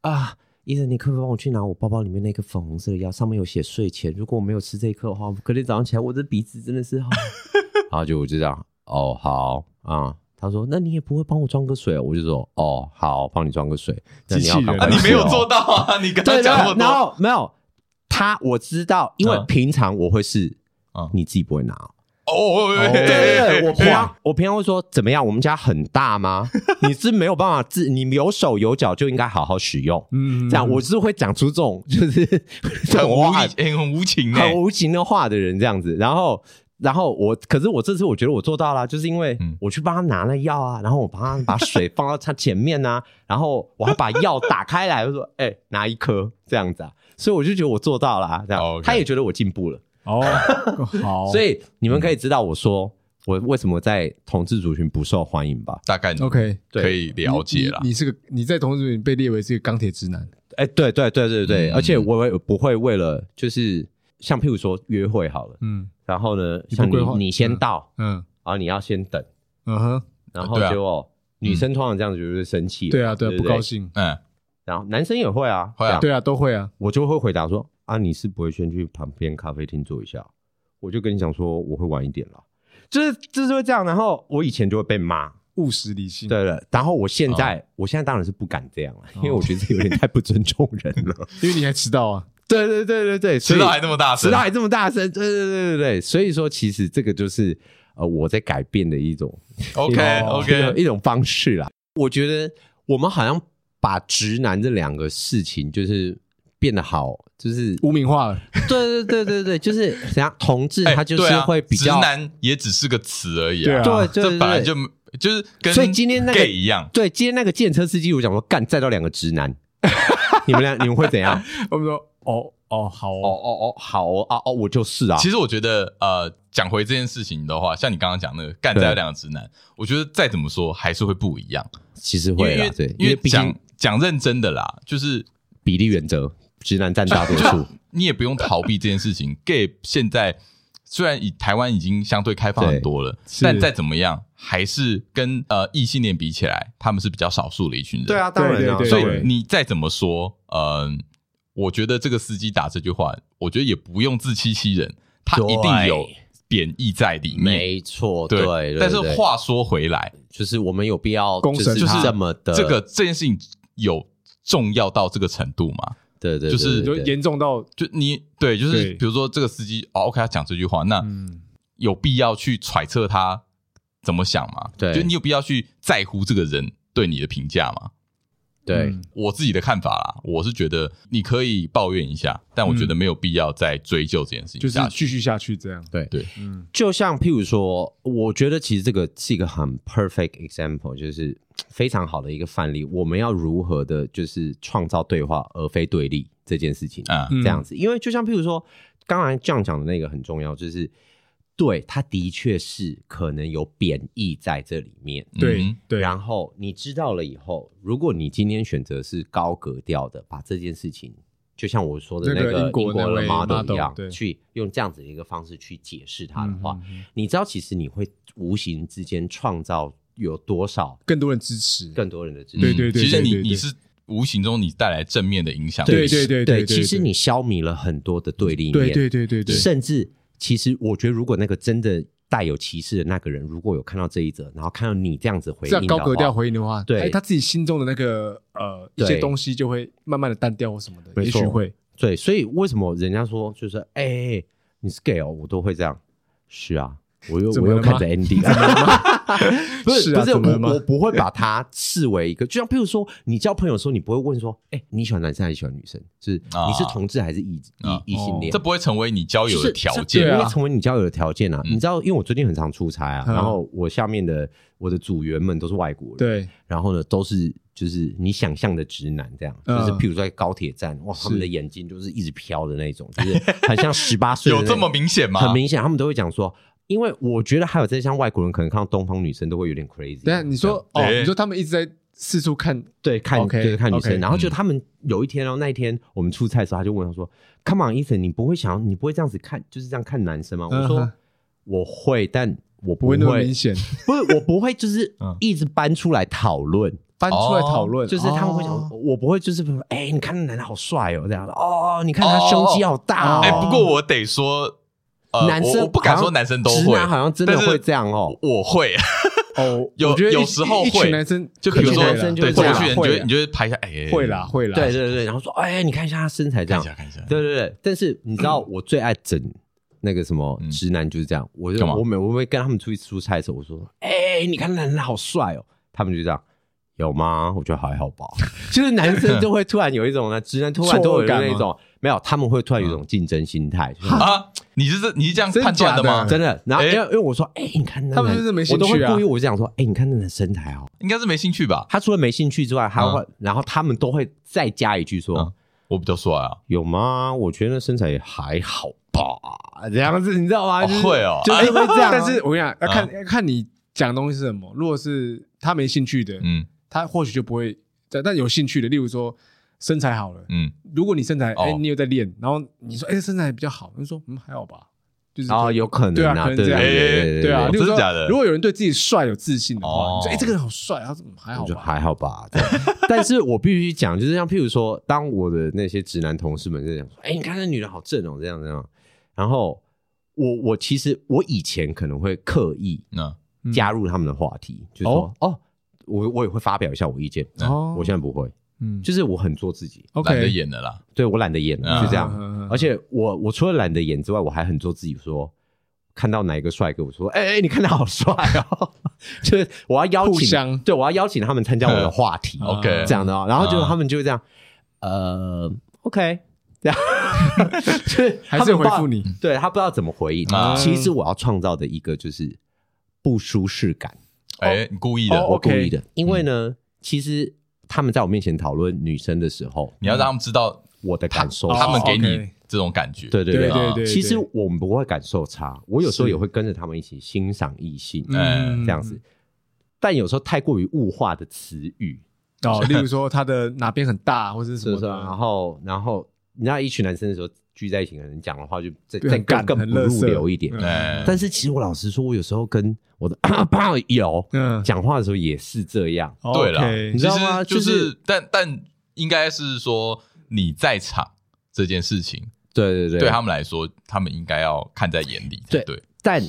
啊，医生，你可不可以帮我去拿我包包里面那个粉红色的药，上面有写睡前，如果我没有吃这一颗的话，隔天早上起来我的鼻子真的是好。然后就我就这样，哦，好啊。他说：“那你也不会帮我装个水？”我就说：“哦，好，帮你装个水。”那你要赶快，你没有做到啊！你跟他讲那么多，然后没有他，我知道，因为平常我会是，你自己不会拿哦。对对对，我平常我平常会说怎么样？我们家很大吗？你是没有办法自，你有手有脚就应该好好使用。嗯，这样我是会讲出这种就是很无很无情、很无情的话的人，这样子，然后。然后我，可是我这次我觉得我做到了，就是因为我去帮他拿了药啊，然后我帮他 把水放到他前面啊，然后我还把药打开来，我说：“哎，拿一颗这样子啊。”所以我就觉得我做到了，这样他也觉得我进步了。哦，好，所以你们可以知道我说我为什么在同志族群不受欢迎吧？大概 OK 可以了解了。你是个你在同志族群被列为是个钢铁直男。哎，对对对对对，而且我也不会为了就是像譬如说约会好了，嗯。然后呢，像你你先到，嗯，然后你要先等，嗯哼，然后结果女生通常这样子就是生气，对啊，对，不高兴，嗯，然后男生也会啊，会啊，对啊，都会啊，我就会回答说啊，你是不会先去旁边咖啡厅坐一下，我就跟你讲说我会晚一点了，就是就是会这样，然后我以前就会被骂。务实理性，对了，然后我现在我现在当然是不敢这样了，因为我觉得这有点太不尊重人了，因为你还迟到啊。对对对对对，迟到还这么大声，迟到还这么大声，对对对对对，所以说其实这个就是呃我在改变的一种 OK OK 一种方式啦。我觉得我们好像把直男这两个事情就是变得好，就是污名化了。对对对对对，就是怎样同志他就是会比较直男也只是个词而已啊，对，这本来就就是跟所以今天那个 gay 一样，对，今天那个计程车司机我讲说干载到两个直男，你们俩你们会怎样？我们说。哦哦好哦哦哦好哦啊哦我就是啊。其实我觉得呃，讲回这件事情的话，像你刚刚讲那个干掉两个直男，我觉得再怎么说还是会不一样。其实会啊，对，因为讲讲认真的啦，就是比例原则。直男占大多数，你也不用逃避这件事情。gay 现在虽然以台湾已经相对开放很多了，但再怎么样，还是跟呃异性恋比起来，他们是比较少数的一群人。对啊，当然啊。所以你再怎么说，嗯、呃，我觉得这个司机打这句话，我觉得也不用自欺欺人，他一定有贬义在里面。没错，对，对，对，但是话说回来，就是我们有必要就是这么的这个这件事情有重要到这个程度吗？对对，就是就严重到就你对，就是比如说这个司机哦，OK，他讲这句话，那有必要去揣测他怎么想吗？对，就你有必要去在乎这个人对你的评价吗？对，我自己的看法啦，我是觉得你可以抱怨一下，但我觉得没有必要再追究这件事情，就是继续下去这样。对。对，嗯，就像譬如说，我觉得其实这个是一个很 perfect example，就是。非常好的一个范例，我们要如何的，就是创造对话而非对立这件事情啊，这样子，因为就像譬如说，刚才这样讲的那个很重要，就是对，他的确是可能有贬义在这里面，对对。然后你知道了以后，如果你今天选择是高格调的，把这件事情，就像我说的那个英国的 model 一样，去用这样子的一个方式去解释它的话，你知道，其实你会无形之间创造。有多少更多人支持，更多人的支持？对对对，其实你你是无形中你带来正面的影响。对对对对，其实你消弭了很多的对立面。对对对对对，甚至其实我觉得，如果那个真的带有歧视的那个人，如果有看到这一则，然后看到你这样子回应，这样高格调回应的话，对，他自己心中的那个呃一些东西就会慢慢的淡掉或什么的，也许会。对，所以为什么人家说就是哎，你是 gay 哦，我都会这样。是啊。我又我又看着 ending，不是不是我我不会把它视为一个，就像譬如说你交朋友的时候，你不会问说，哎，你喜欢男生还是喜欢女生？是你是同志还是异异异性恋？这不会成为你交友的条件，不会成为你交友的条件啊！你知道，因为我最近很常出差啊，然后我下面的我的组员们都是外国人，对，然后呢都是就是你想象的直男这样，就是譬如说在高铁站，哇，他们的眼睛就是一直飘的那种，就是很像十八岁，有这么明显吗？很明显，他们都会讲说。因为我觉得还有这些像外国人可能看到东方女生都会有点 crazy。对啊，你说哦，你说他们一直在四处看，对，看就是看女生，然后就他们有一天然后，那一天我们出差的时候，他就问他说：“Come on, Ethan，你不会想要，你不会这样子看，就是这样看男生吗？”我说：“我会，但我不会那么明显，不是我不会，就是 一直搬出来讨论，搬出来讨论，就是他们会想，我不会，就是说，哎，你看那男的好帅哦，这样。的哦，你看他胸肌好大哦。”哎，不过我得说。男生我不敢说男生都会，好像真的会这样哦。我会哦，有有时候会。男生就比如说，对，过去人觉得你就会拍一下，哎，会啦会啦。对对对，然后说，哎，你看一下他身材这样，看一下看一下。对对对，但是你知道我最爱整那个什么直男就是这样，我就我每我会跟他们出去出差的时候，我说，哎，你看那男的好帅哦，他们就这样。有吗？我觉得还好吧。就是男生就会突然有一种呢，直男突然都有那种没有，他们会突然有一种竞争心态啊。你是这你是这样判断的吗？真的。然后因为因为我说，哎，你看他们就是没兴趣啊。我都会故意我这样说，哎，你看那的身材哦，应该是没兴趣吧？他除了没兴趣之外，还会然后他们都会再加一句说，我比较帅啊。有吗？我觉得身材也还好吧。这样子你知道吗？会哦，就是会这样。但是我跟你讲，要看要看你讲东西是什么。如果是他没兴趣的，嗯。他或许就不会，但但有兴趣的，例如说身材好了，嗯，如果你身材，哎，你有在练，然后你说，哎，身材比较好，你说，嗯，还好吧，就是啊，有可能，对啊，可能这样，对啊，真的假的？如果有人对自己帅有自信的话，你说，哎，这个人好帅，他怎么还好？就还好吧。但是我必须讲，就是像譬如说，当我的那些直男同事们在讲说，哎，你看那女人好正哦，这样这样，然后我我其实我以前可能会刻意加入他们的话题，就说，哦。我我也会发表一下我意见，哦。我现在不会，嗯，就是我很做自己，懒得演的啦，对，我懒得演了，就这样。而且我我除了懒得演之外，我还很做自己，说看到哪一个帅哥，我说，哎哎，你看他好帅哦，就是我要邀请，对，我要邀请他们参加我的话题，OK，这样的哦。然后就他们就会这样，呃，OK，这样，就是还是回复你，对他不知道怎么回应。其实我要创造的一个就是不舒适感。哎，你故意的，我故意的，因为呢，其实他们在我面前讨论女生的时候，你要让他们知道我的感受，他们给你这种感觉，对对对。对对。其实我们不会感受差，我有时候也会跟着他们一起欣赏异性，嗯，这样子。但有时候太过于物化的词语，哦，例如说他的哪边很大，或者是什么的，然后然后你知道一群男生的时候聚在一起，可能讲的话就再再更更不入流一点。但是其实我老实说，我有时候跟我的 朋友讲话的时候也是这样。对了，你知道吗？就是但但应该是说你在场这件事情，对对对，对他们来说，他们应该要看在眼里。对对，但。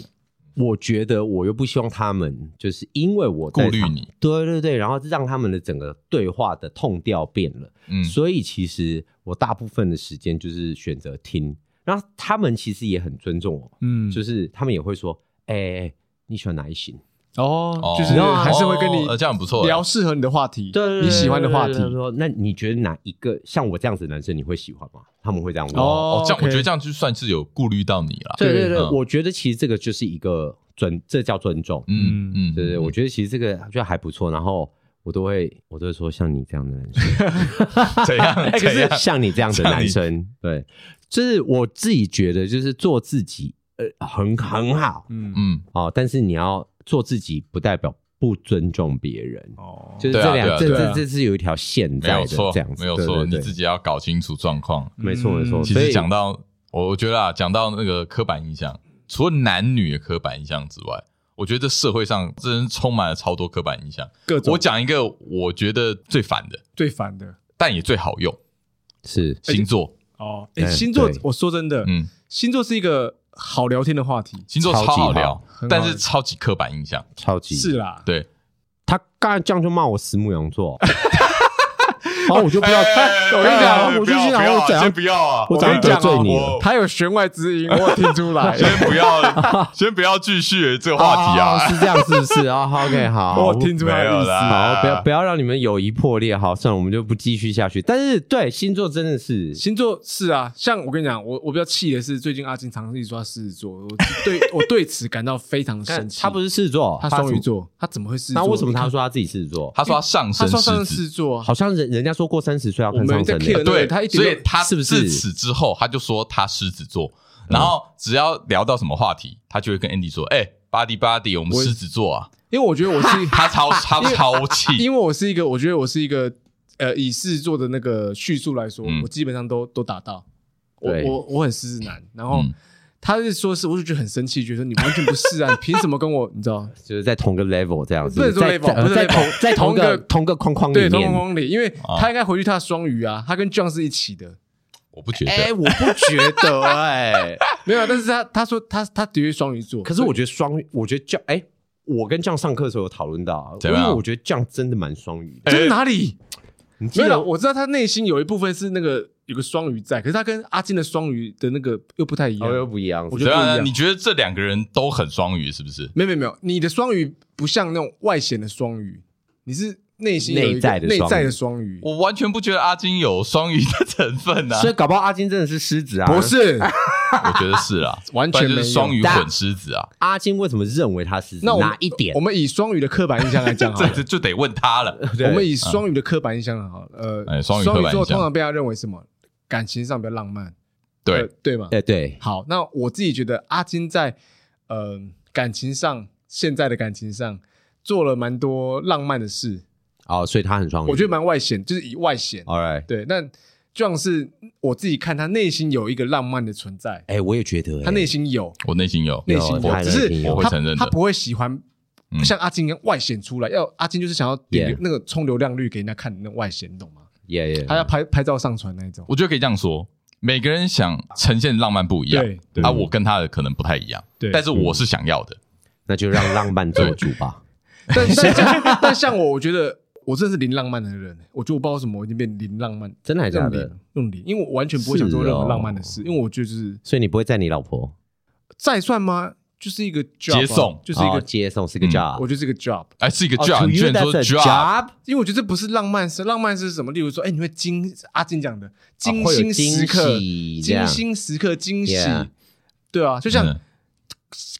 我觉得我又不希望他们就是因为我顾虑你，对对对，然后让他们的整个对话的 tone 调变了，嗯，所以其实我大部分的时间就是选择听，然后他们其实也很尊重我，嗯，就是他们也会说，哎、欸，你喜欢哪一型？哦，就是还是会跟你这样不错，聊适合你的话题，对，你喜欢的话题。说，那你觉得哪一个像我这样子的男生你会喜欢吗？他们会这样问。哦，这样我觉得这样就算是有顾虑到你了。对对对，我觉得其实这个就是一个尊，这叫尊重。嗯嗯，对对，我觉得其实这个我觉得还不错。然后我都会，我都会说像你这样的男生，怎样？可是像你这样的男生，对，就是我自己觉得就是做自己，呃，很很好。嗯嗯，哦，但是你要。做自己不代表不尊重别人。哦，就是这两这这这是有一条线在的，这样子没有错，你自己要搞清楚状况，没错没错。其实讲到，我觉得啊，讲到那个刻板印象，除了男女的刻板印象之外，我觉得这社会上真充满了超多刻板印象。各我讲一个我觉得最烦的，最烦的，但也最好用，是。星座。哦。哎，星座，我说真的，嗯，星座是一个。好聊天的话题，星座超好聊，但是超级刻板印象，超级。是啦。对，他刚才这样就骂我死母羊座。好，我就不要。我跟你讲，我就心想，我先不要啊！我跟你讲，你他有弦外之音，我听出来。先不要，先不要继续这个话题啊！是这样，是不是啊？OK，好，我听出来意思。好，不要不要让你们友谊破裂。好，算了，我们就不继续下去。但是，对星座真的是星座是啊，像我跟你讲，我我比较气的是，最近阿金常常一直说狮子座，我对我对此感到非常生气。他不是狮子座，他双鱼座，他怎么会狮子座？那为什么他说他自己狮子座？他说他上升狮子座，好像人人家。说过三十岁要看上升，对，他所以他是不是自此之后他就说他狮子座，然后只要聊到什么话题，他就会跟 Andy 说：“哎，Buddy Buddy，我们狮子座啊。”因为我觉得我是 他超他超气，因为我是一个，我觉得我是一个呃，以狮子座的那个叙述来说，我基本上都都达到。我我我很狮子男，然后。他是说是，我就觉得很生气，觉得你完全不是啊！你凭什么跟我？你知道，就是在同个 level 这样子，不是 level，不是在同在同个同个框框里面，对，同框框里。因为他应该回去他的双鱼啊，他跟 John 是一起的。我不觉得，哎，我不觉得，哎，没有。但是他他说他他的确双鱼座，可是我觉得双鱼，我觉得 John，哎，我跟 John 上课的时候有讨论到，因为我觉得 John 真的蛮双鱼，在哪里？你没有，我知道他内心有一部分是那个。有个双鱼在，可是他跟阿金的双鱼的那个又不太一样，又不一样。我觉得不一样。你觉得这两个人都很双鱼是不是？没有没有没有，你的双鱼不像那种外显的双鱼，你是内心内在的内在的双鱼。我完全不觉得阿金有双鱼的成分啊，所以搞不好阿金真的是狮子啊？不是，我觉得是啊，完全是双鱼混狮子啊。阿金为什么认为他是那哪一点？我们以双鱼的刻板印象来讲，这就得问他了。我们以双鱼的刻板印象好了，呃，双鱼座通常被他认为什么？感情上比较浪漫，对、呃、对吗？对对。好，那我自己觉得阿金在呃感情上，现在的感情上做了蛮多浪漫的事。哦，所以他很双鱼。我觉得蛮外显，就是以外显。All right。对，那就像是我自己看他内心有一个浪漫的存在。哎，我也觉得、欸、他内心有，我内心有，内心有，只是我会承认他不会喜欢像阿金一样外显出来。要阿金就是想要点那个冲流量率给人家看的那外显，你懂吗？Yeah, yeah, yeah. 他要拍拍照上传那一种，我觉得可以这样说，每个人想呈现浪漫不一样，对，对啊，我跟他的可能不太一样，对，但是我是想要的，那就让浪漫做主吧。但但像但像我，我觉得我真的是零浪漫的人，我觉得我不知道为什么我已经变零浪漫，真的还是假的？用零，因为我完全不会想做任何浪漫的事，因为我就是，所以你不会载你老婆，再算吗？就是一个接送，就是一个接送，是一个 job。我觉得是一个 job，哎，是一个 job。你居然说 job，因为我觉得这不是浪漫，是浪漫是什么？例如说，哎，你会惊阿金讲的惊心时刻，精心时刻惊喜，对啊，就像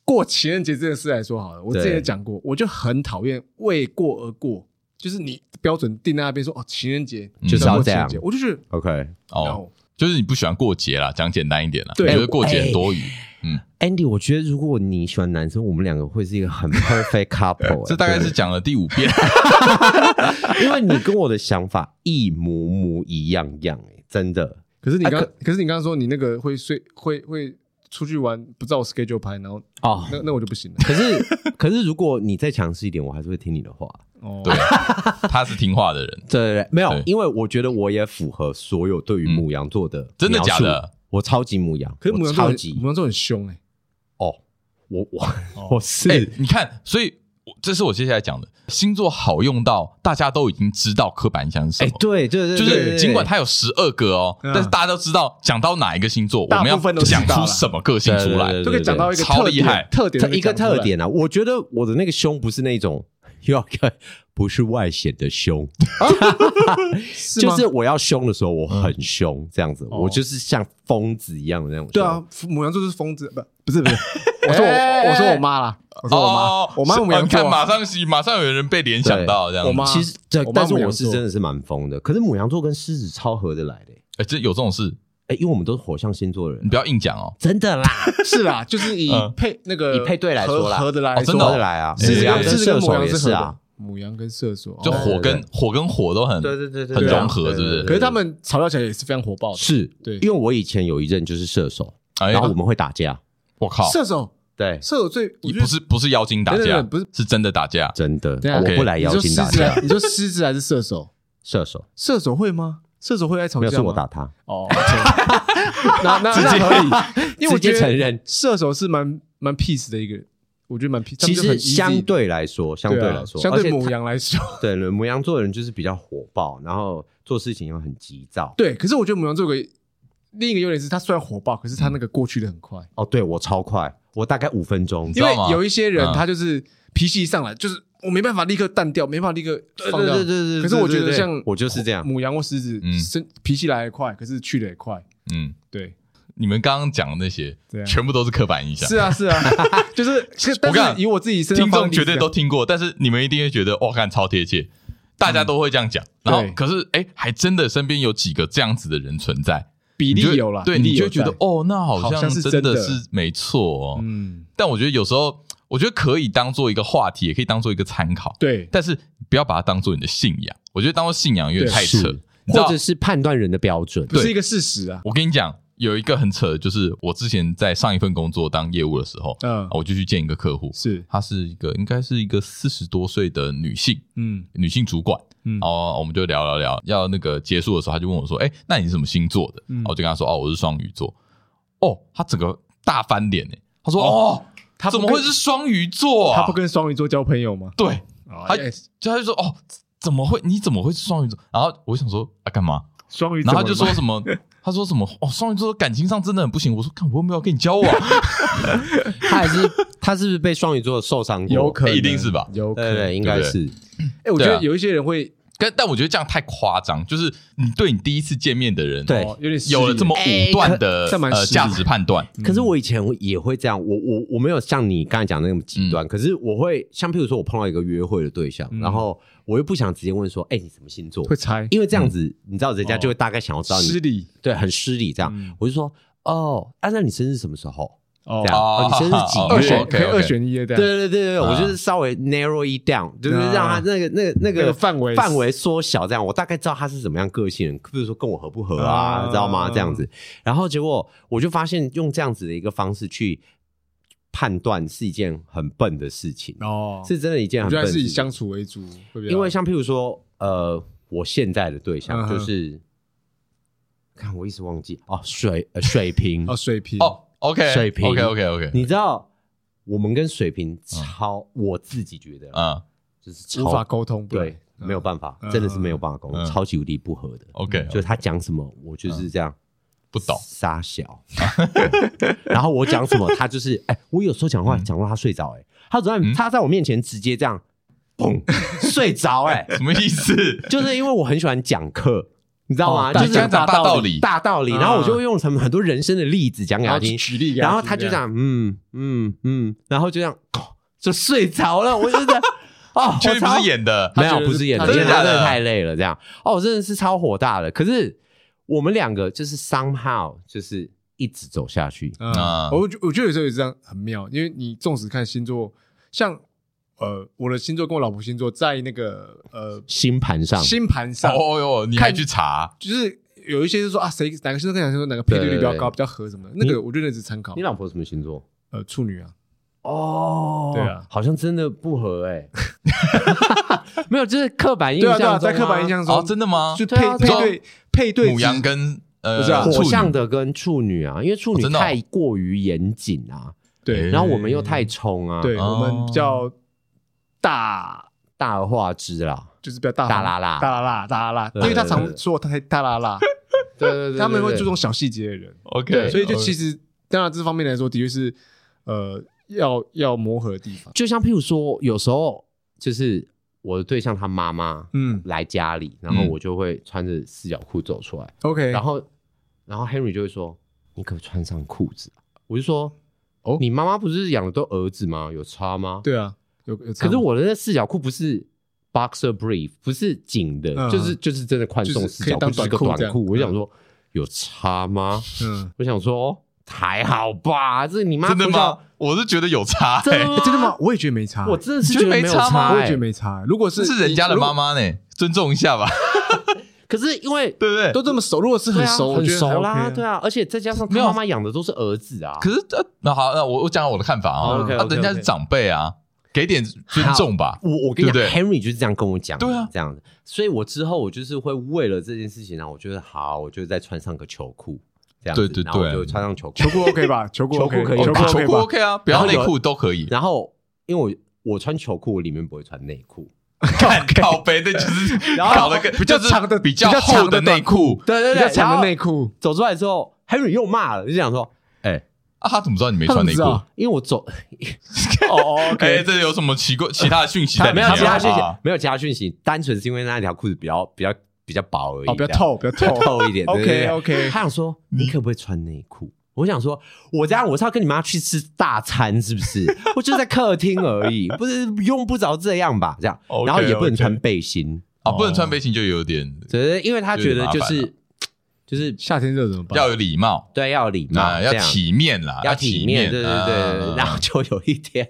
过情人节这件事来说好了，我之前也讲过，我就很讨厌为过而过，就是你标准定在那边说哦，情人节就是要这样，我就觉得 OK 哦，就是你不喜欢过节啦，讲简单一点啦，觉得过节很多余。嗯，Andy，我觉得如果你喜欢男生，我们两个会是一个很 perfect couple。这大概是讲了第五遍，因为你跟我的想法一模模一样样，哎，真的。可是你刚，可是你刚刚说你那个会睡，会会出去玩，不照 schedule 排，然后哦，那那我就不行了。可是可是如果你再强势一点，我还是会听你的话。哦，对，他是听话的人。对对对，没有，因为我觉得我也符合所有对于母羊座的真的假的？我超级母羊，可是母羊座母羊座很凶哎。哦，我我我是，你看，所以。这是我接下来讲的星座好用到大家都已经知道刻板印象是什么。对对对，就是尽管它有十二个哦，但是大家都知道讲到哪一个星座，我们要讲出什么个性出来，都可以讲到一个超厉害。特点，一个特点啊。我觉得我的那个胸不是那种 要看，不是外显的凶，就是我要凶的时候我很凶，这样子，我就是像疯子一样的那种。对啊，母羊座是疯子，不不是不是，我说我我说我妈啦。我说我妈，我妈牡羊座，马上马上有人被联想到这样。我妈其实，但是我是真的是蛮疯的。可是母羊座跟狮子超合得来的。哎，这有这种事？哎，因为我们都是火象星座的人，你不要硬讲哦。真的啦，是啦，就是以配那个以配对来说啦，合得来，真的合得来啊。牡羊跟射手也是啊，母羊跟射手，就火跟火跟火都很对对对对很融合，是不是？可是他们吵架起来也是非常火爆的。是，对，因为我以前有一任就是射手，然后我们会打架。我靠，射手。对，射手最你不是不是妖精打架，不是是真的打架，真的。我不来妖精打架。你说狮子还是射手？射手，射手会吗？射手会来吵架吗？没有，是我打他。哦，那那直接可以，因为我觉得承认射手是蛮蛮 peace 的一个，我觉得蛮 peace。其实相对来说，相对来说，相对母羊来说，对，母羊座的人就是比较火爆，然后做事情又很急躁。对，可是我觉得母羊座有个另一个优点是，他虽然火爆，可是他那个过去的很快。哦，对我超快。我大概五分钟，因为有一些人他就是脾气一上来，就是我没办法立刻淡掉，没办法立刻放掉。对对对对。可是我觉得像我就是这样，母羊或狮子，生脾气来得快，可是去得也快。嗯，对。你们刚刚讲的那些，全部都是刻板印象。是啊是啊，就是我刚以我自己身上，听众绝对都听过，但是你们一定会觉得哇，看超贴切，大家都会这样讲。然后可是哎，还真的身边有几个这样子的人存在。比例有了，对，你就觉得哦，那好像是真的是没错哦。嗯，但我觉得有时候，我觉得可以当做一个话题，也可以当做一个参考。对，但是不要把它当做你的信仰。我觉得当做信仰有点太扯，或者是判断人的标准，不是一个事实啊。我跟你讲。有一个很扯的，就是我之前在上一份工作当业务的时候，嗯，我就去见一个客户，是，她是一个应该是一个四十多岁的女性，嗯，女性主管，嗯，然后我们就聊聊聊，要那个结束的时候，她就问我说，哎，那你是什么星座的？嗯，我就跟她说，哦，我是双鱼座。哦，她整个大翻脸诶，她说，哦，他怎么会是双鱼座？她不跟双鱼座交朋友吗？对，他就她就说，哦，怎么会？你怎么会是双鱼座？然后我想说，啊，干嘛？双鱼，然后他就说什么？他说什么？哦，双鱼座感情上真的很不行。我说，看我有没有跟你交往？他还是他是不是被双鱼座受伤过？有可能，一定是吧？有可能，对，应该是。哎，我觉得有一些人会，但但我觉得这样太夸张。就是你对你第一次见面的人，对，有点有了这么武断的呃价值判断。可是我以前也会这样，我我我没有像你刚才讲的那么极端。可是我会像譬如说，我碰到一个约会的对象，然后。我又不想直接问说，哎，你什么星座？会猜，因为这样子，你知道人家就会大概想要知道你。失礼，对，很失礼。这样，我就说，哦，那你生日什么时候？哦，这样，你生日几月？可以二选一的。对对对对，我就是稍微 narrow it down，就是让他那个那个那个范围范围缩小，这样我大概知道他是怎么样个性，比如说跟我合不合啊，知道吗？这样子，然后结果我就发现用这样子的一个方式去。判断是一件很笨的事情哦，是真的一件很笨的事情。是以相处为主，因为像譬如说，呃，我现在的对象就是，看我一直忘记哦，水呃水瓶哦水瓶哦，OK 水瓶 OK OK OK，你知道我们跟水瓶超，我自己觉得啊，就是无法沟通，对，没有办法，真的是没有办法沟通，超级无敌不合的。OK，就是他讲什么，我就是这样。不懂。傻小，然后我讲什么，他就是哎，我有时候讲话讲到他睡着，哎，他昨天他在我面前直接这样，嘣，睡着，哎，什么意思？就是因为我很喜欢讲课，你知道吗？就是讲大道理，大道理，然后我就会用什么很多人生的例子讲给他听，举例，然后他就这样，嗯嗯嗯，然后就这样就睡着了，我就这样，哦，确实不是演的，没有，不是演的，因为他真的太累了，这样，哦，我真的是超火大的，可是。我们两个就是 somehow 就是一直走下去。啊！我我觉得有时候也是这样很妙，因为你纵使看星座，像呃我的星座跟我老婆星座在那个呃星盘上，星盘上，哦哟，你还去查？就是有一些就说啊，谁哪个星座跟哪个星座哪个配对率比较高，比较合什么的，那个我觉得那只参考。你老婆什么星座？呃，处女啊。哦，对啊，好像真的不合哎。没有，就是刻板印象，在刻板印象中，真的吗？就配配对配对，母羊跟呃火象的跟处女啊，因为处女太过于严谨啊，对，然后我们又太冲啊，对，我们比较大。大而化之啦，就是比较大大啦啦。大啦啦大啦啦，因为他常说他太大啦啦，对对对，他们会注重小细节的人，OK，所以就其实当然这方面来说，的确是呃。要要磨合的地方，就像譬如说，有时候就是我的对象他妈妈，嗯，来家里，然后我就会穿着四角裤走出来，OK，然后然后 Henry 就会说：“你可不可以穿上裤子？”我就说：“哦，你妈妈不是养的都儿子吗？有差吗？”对啊，有有。可是我的那四角裤不是 boxer brief，不是紧的，就是就是真的宽松四角裤，就是个短裤。我就想说，有差吗？嗯，我想说。还好吧，这你妈真的吗？我是觉得有差，真的吗？我也觉得没差，我真的是觉得没差吗？我也觉得没差。如果是是人家的妈妈呢，尊重一下吧。可是因为对不对？都这么熟，如果是很熟很熟啦，对啊。而且再加上他妈妈养的都是儿子啊。可是那好，那我我讲我的看法啊。那人家是长辈啊，给点尊重吧。我我跟你讲，Henry 就是这样跟我讲，对啊，这样子。所以我之后我就是会为了这件事情呢，我觉得好，我就再穿上个球裤。这样对对对，就穿上球裤，球裤 OK 吧？球裤 OK，可以，球裤 OK 啊，不要内裤都可以。然后，因为我我穿球裤，我里面不会穿内裤，靠背的就是 然后搞了个比较长的、比较厚的内裤，对对对，比较长的内裤。走出来之后，Henry 又骂了，就想说：“哎，啊，他怎么知道你没穿内裤？因为我走。”哦，OK，这有什么奇怪其他的讯息？没有其他讯息，没有其他讯息，单纯是因为那条裤子比较比较。比较薄而已，哦，比较透，比较透透一点。OK，OK。他想说，你可不可以穿内裤？我想说，我这样我是要跟你妈去吃大餐，是不是？我就在客厅而已，不是用不着这样吧？这样，然后也不能穿背心啊，不能穿背心就有点，只是，因为他觉得就是就是夏天热怎么办？要有礼貌，对，要有礼貌，要体面啦，要体面，对对对。然后就有一天，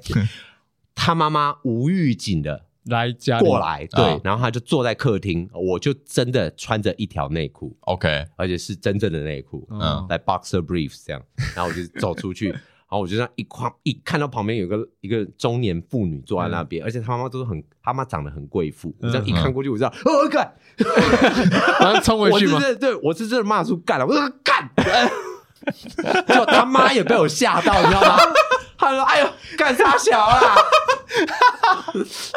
他妈妈无预警的。来家过来，对，然后他就坐在客厅，我就真的穿着一条内裤，OK，而且是真正的内裤，嗯，来 boxer briefs 这样，然后我就走出去，然后我就这样一看，一看到旁边有个一个中年妇女坐在那边，而且她妈妈都是很，她妈长得很贵妇，我这样一看过去，我知道，哦干，马上冲回去吗？对对，我是真的骂出干了，我说干，就他妈也被我吓到，你知道吗？他说：“哎呦，干啥小啦？”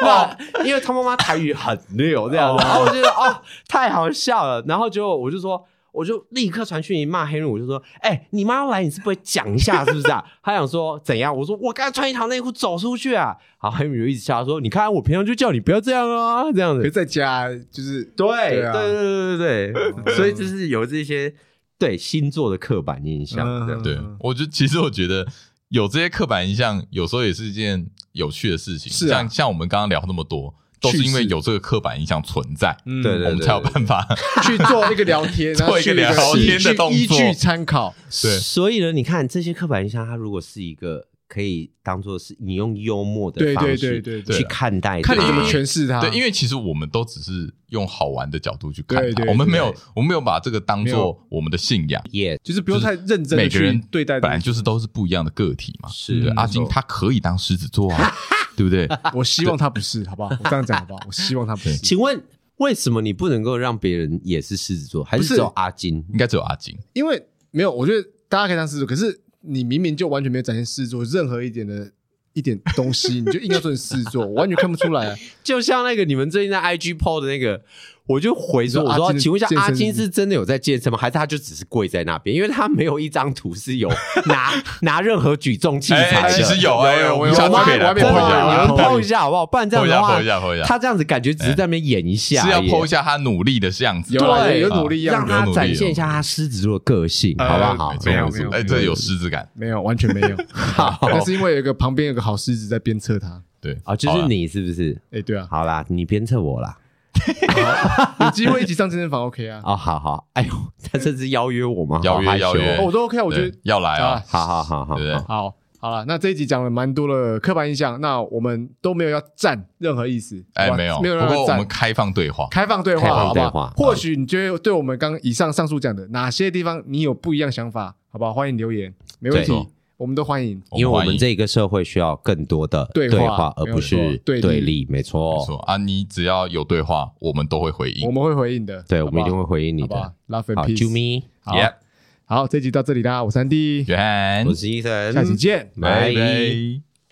哇，因为他妈妈台语很溜，这样子，然后我觉得哦，太好笑了。然后就我就说，我就立刻传讯息骂 Henry，我就说：“哎，你妈要来，你是不会讲一下是不是啊？” 他想说怎样？我说：“我刚才穿一条内裤走出去啊。”好，Henry 就一直笑说：“你看，我平常就叫你不要这样啊，这样子。”可在家就是对对对对对对，所以就是有这些对星座的刻板印象。对，我觉得其实我觉得。有这些刻板印象，有时候也是一件有趣的事情。是啊，像像我们刚刚聊那么多，都是因为有这个刻板印象存在，对对，我们才有办法 去做一个聊天，做一个聊天的动作，依据参考。对，所以呢，你看这些刻板印象，它如果是一个。可以当做是你用幽默的方式去看待，看你怎么诠释它。对，因为其实我们都只是用好玩的角度去看它，我们没有，我们没有把这个当做我们的信仰，也。就是不用太认真。每个人对待本来就是都是不一样的个体嘛。是阿金，他可以当狮子座啊，对不对？我希望他不是，好不好？我这样讲好不好？我希望他不是。请问为什么你不能够让别人也是狮子座？还是只有阿金？应该只有阿金，因为没有，我觉得大家可以当狮子座，可是。你明明就完全没有展现狮子座任何一点的一点东西，你就硬要说你狮子座，我完全看不出来啊！就像那个你们最近在 IG PO 的那个。我就回说，我说，请问一下，阿金是真的有在健身吗？还是他就只是跪在那边？因为他没有一张图是有 拿拿任何举重器材。其实有哎，我下次可以来 PO 一下，你们 PO 一下好不好？不然这样的话，他这样子感觉只是在那边演一下，是要 PO 一下他努力的样子，对，有努力，让他展现一下他狮子座的个性，好不好？没有没有，哎，这有狮子感，没有，完全没有。好，那是因为有个旁边有个好狮子在鞭策他。对啊，就是你是不是？哎，对啊，好啦，你鞭策我啦。有机会一起上健身房，OK 啊？哦，好好，哎呦，他这是邀约我吗？邀约邀约，我都 OK 啊，我觉得要来啊，好好好好，好，好了，那这一集讲了蛮多的刻板印象，那我们都没有要站任何意思，哎，没有，没有。不过我们开放对话，开放对话，好不好？或许你觉得对我们刚以上上述讲的哪些地方你有不一样想法，好不好？欢迎留言，没问题，我们都欢迎，因为我们这个社会需要更多的对话，而不是对立，没错，没错啊！你只要有对话，我们都会回应，我们会回应的，对，我们一定会回应你的。Love and peace，啾咪，好。好，这集到这里啦，我是安迪，约翰，我是医生，下期见，拜拜。